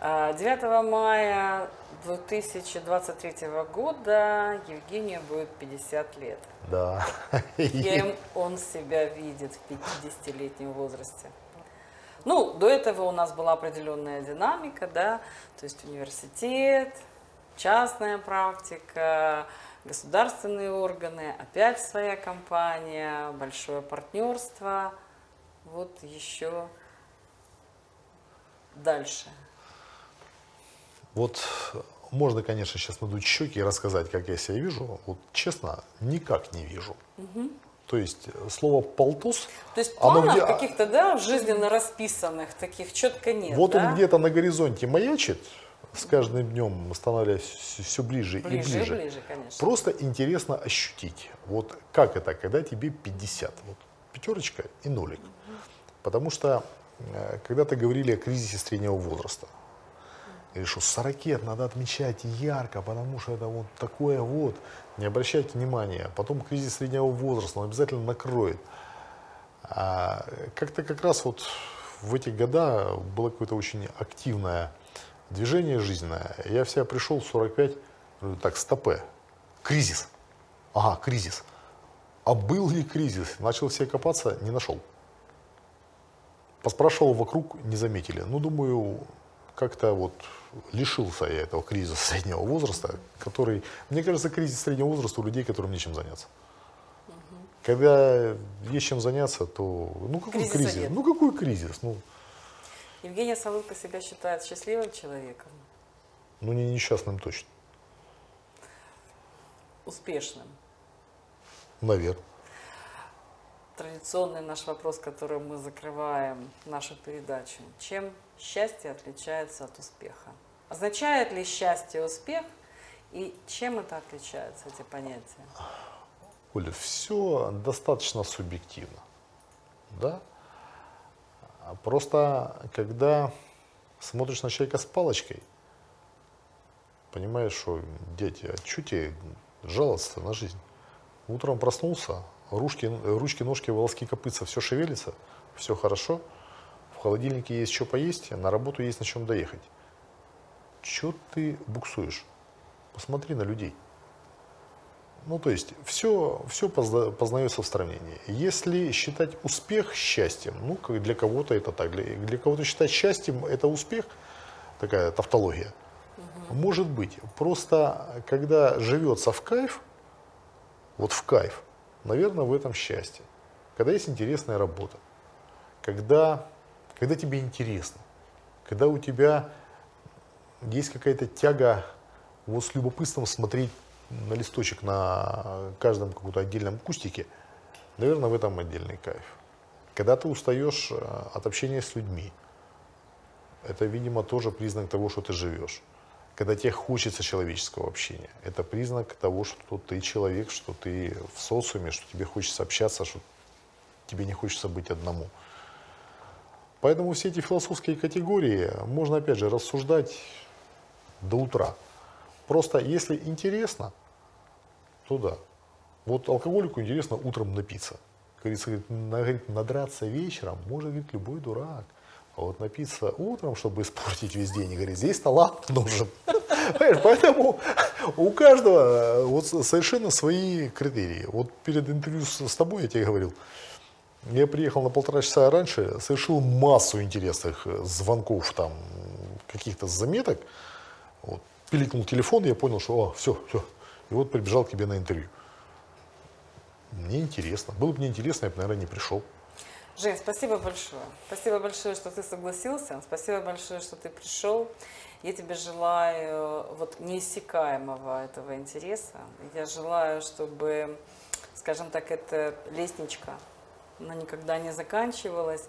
А, 9 мая 2023 года Евгению будет 50 лет. Да. Кем <laughs> он себя видит в 50-летнем возрасте? Ну, до этого у нас была определенная динамика, да, то есть университет, частная практика, государственные органы, опять своя компания, большое партнерство. Вот еще дальше. Вот можно, конечно, сейчас надуть щеки и рассказать, как я себя вижу. Вот честно, никак не вижу. То есть э, слово полтос, То есть планов где- каких-то, да, жизненно расписанных, таких четко нет, вот да? он где-то на горизонте маячит, с каждым днем становясь все ближе, Ближе и ближе. ближе, конечно. Просто интересно ощутить, вот как это, когда тебе 50, вот пятерочка и нолик. Потому что э, когда-то говорили о кризисе среднего возраста. Или что 40 лет надо отмечать ярко, потому что это вот такое вот. Не обращайте внимания. Потом кризис среднего возраста, он обязательно накроет. А как-то как раз вот в эти года было какое-то очень активное движение жизненное. Я в себя пришел в 45, говорю, так, стопе, кризис. Ага, кризис. А был ли кризис? Начал все копаться, не нашел. Поспрашивал вокруг, не заметили. Ну, думаю, как-то вот лишился я этого кризиса <laughs> среднего возраста, который, мне кажется, кризис среднего возраста у людей, которым нечем заняться. Когда есть чем заняться, то ну какой Кризиса кризис? нет. Ну какой кризис? Ну, Евгения Солодко себя считает счастливым человеком, ну не несчастным точно. успешным. Наверное. Традиционный наш вопрос, которым мы закрываем нашу передачу. Чем счастье отличается от успеха? Означает ли счастье успех и чем это отличается, эти понятия? Оля, все достаточно субъективно. Да? А Просто когда смотришь на человека с палочкой, понимаешь, что дети, а что тебе жаловаться на жизнь? Утром проснулся, ручки, ручки, ножки, волоски, копытца, все шевелится, все хорошо. В холодильнике есть что поесть, на работу есть на чем доехать. Че ты буксуешь? Посмотри на людей. Ну, то есть, все, все познается в сравнении. Если считать успех счастьем, ну, для кого-то это так, для, для кого-то считать счастьем это успех, такая тавтология, может быть. Просто, когда живется в кайф, вот в кайф, наверное, в этом счастье. Когда есть интересная работа, когда, когда тебе интересно, когда у тебя есть какая-то тяга вот с любопытством смотреть на листочек на каждом каком-то отдельном кустике, наверное, в этом отдельный кайф. Когда ты устаешь э, от общения с людьми, это, видимо, тоже признак того, что ты живешь. Когда тебе хочется человеческого общения, это признак того, что ты человек, что ты в социуме, что тебе хочется общаться, что тебе не хочется быть одному. Поэтому все эти философские категории можно, опять же, рассуждать до утра. Просто если интересно, то да. Вот алкоголику интересно утром напиться. Говорится, говорит, на- говорит, надраться вечером может говорит, любой дурак. А вот напиться утром, чтобы испортить весь день, говорит, здесь талант нужен. Понимаешь, Поэтому у каждого э, вот совершенно свои критерии. Вот перед интервью с тобой я тебе говорил, я приехал на полтора часа раньше, совершил массу интересных э, звонков, там, каких-то заметок. Вот, пиликнул телефон, и я понял, что, о, все, все. И вот прибежал к тебе на интервью. Мне интересно. Было бы мне интересно, я бы, наверное, не пришел. Жень, спасибо большое. Спасибо большое, что ты согласился. Спасибо большое, что ты пришел. Я тебе желаю вот неиссякаемого этого интереса. Я желаю, чтобы, скажем так, эта лестничка, она никогда не заканчивалась.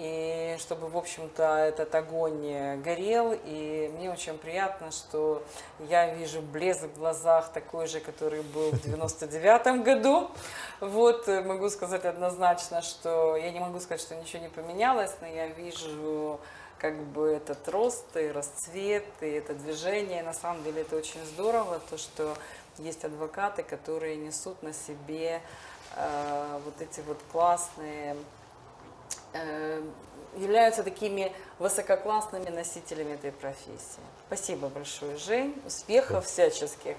И чтобы, в общем-то, этот огонь не горел. И мне очень приятно, что я вижу блеск в глазах такой же, который был в 99 <laughs> году. Вот, э, могу сказать однозначно, что я не могу сказать, что ничего не поменялось, но я вижу как бы этот рост и расцвет, и это движение. На самом деле это очень здорово, то, что есть адвокаты, которые несут на себе э, вот эти вот классные э, являются такими высококлассными носителями этой профессии. Спасибо большое, Жень. Успехов всяческих.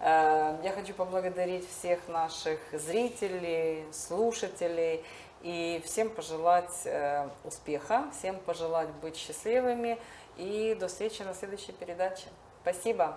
Э, Я хочу поблагодарить всех наших зрителей, слушателей и всем пожелать э, успеха, всем пожелать быть счастливыми и до встречи на следующей передаче. Спасибо.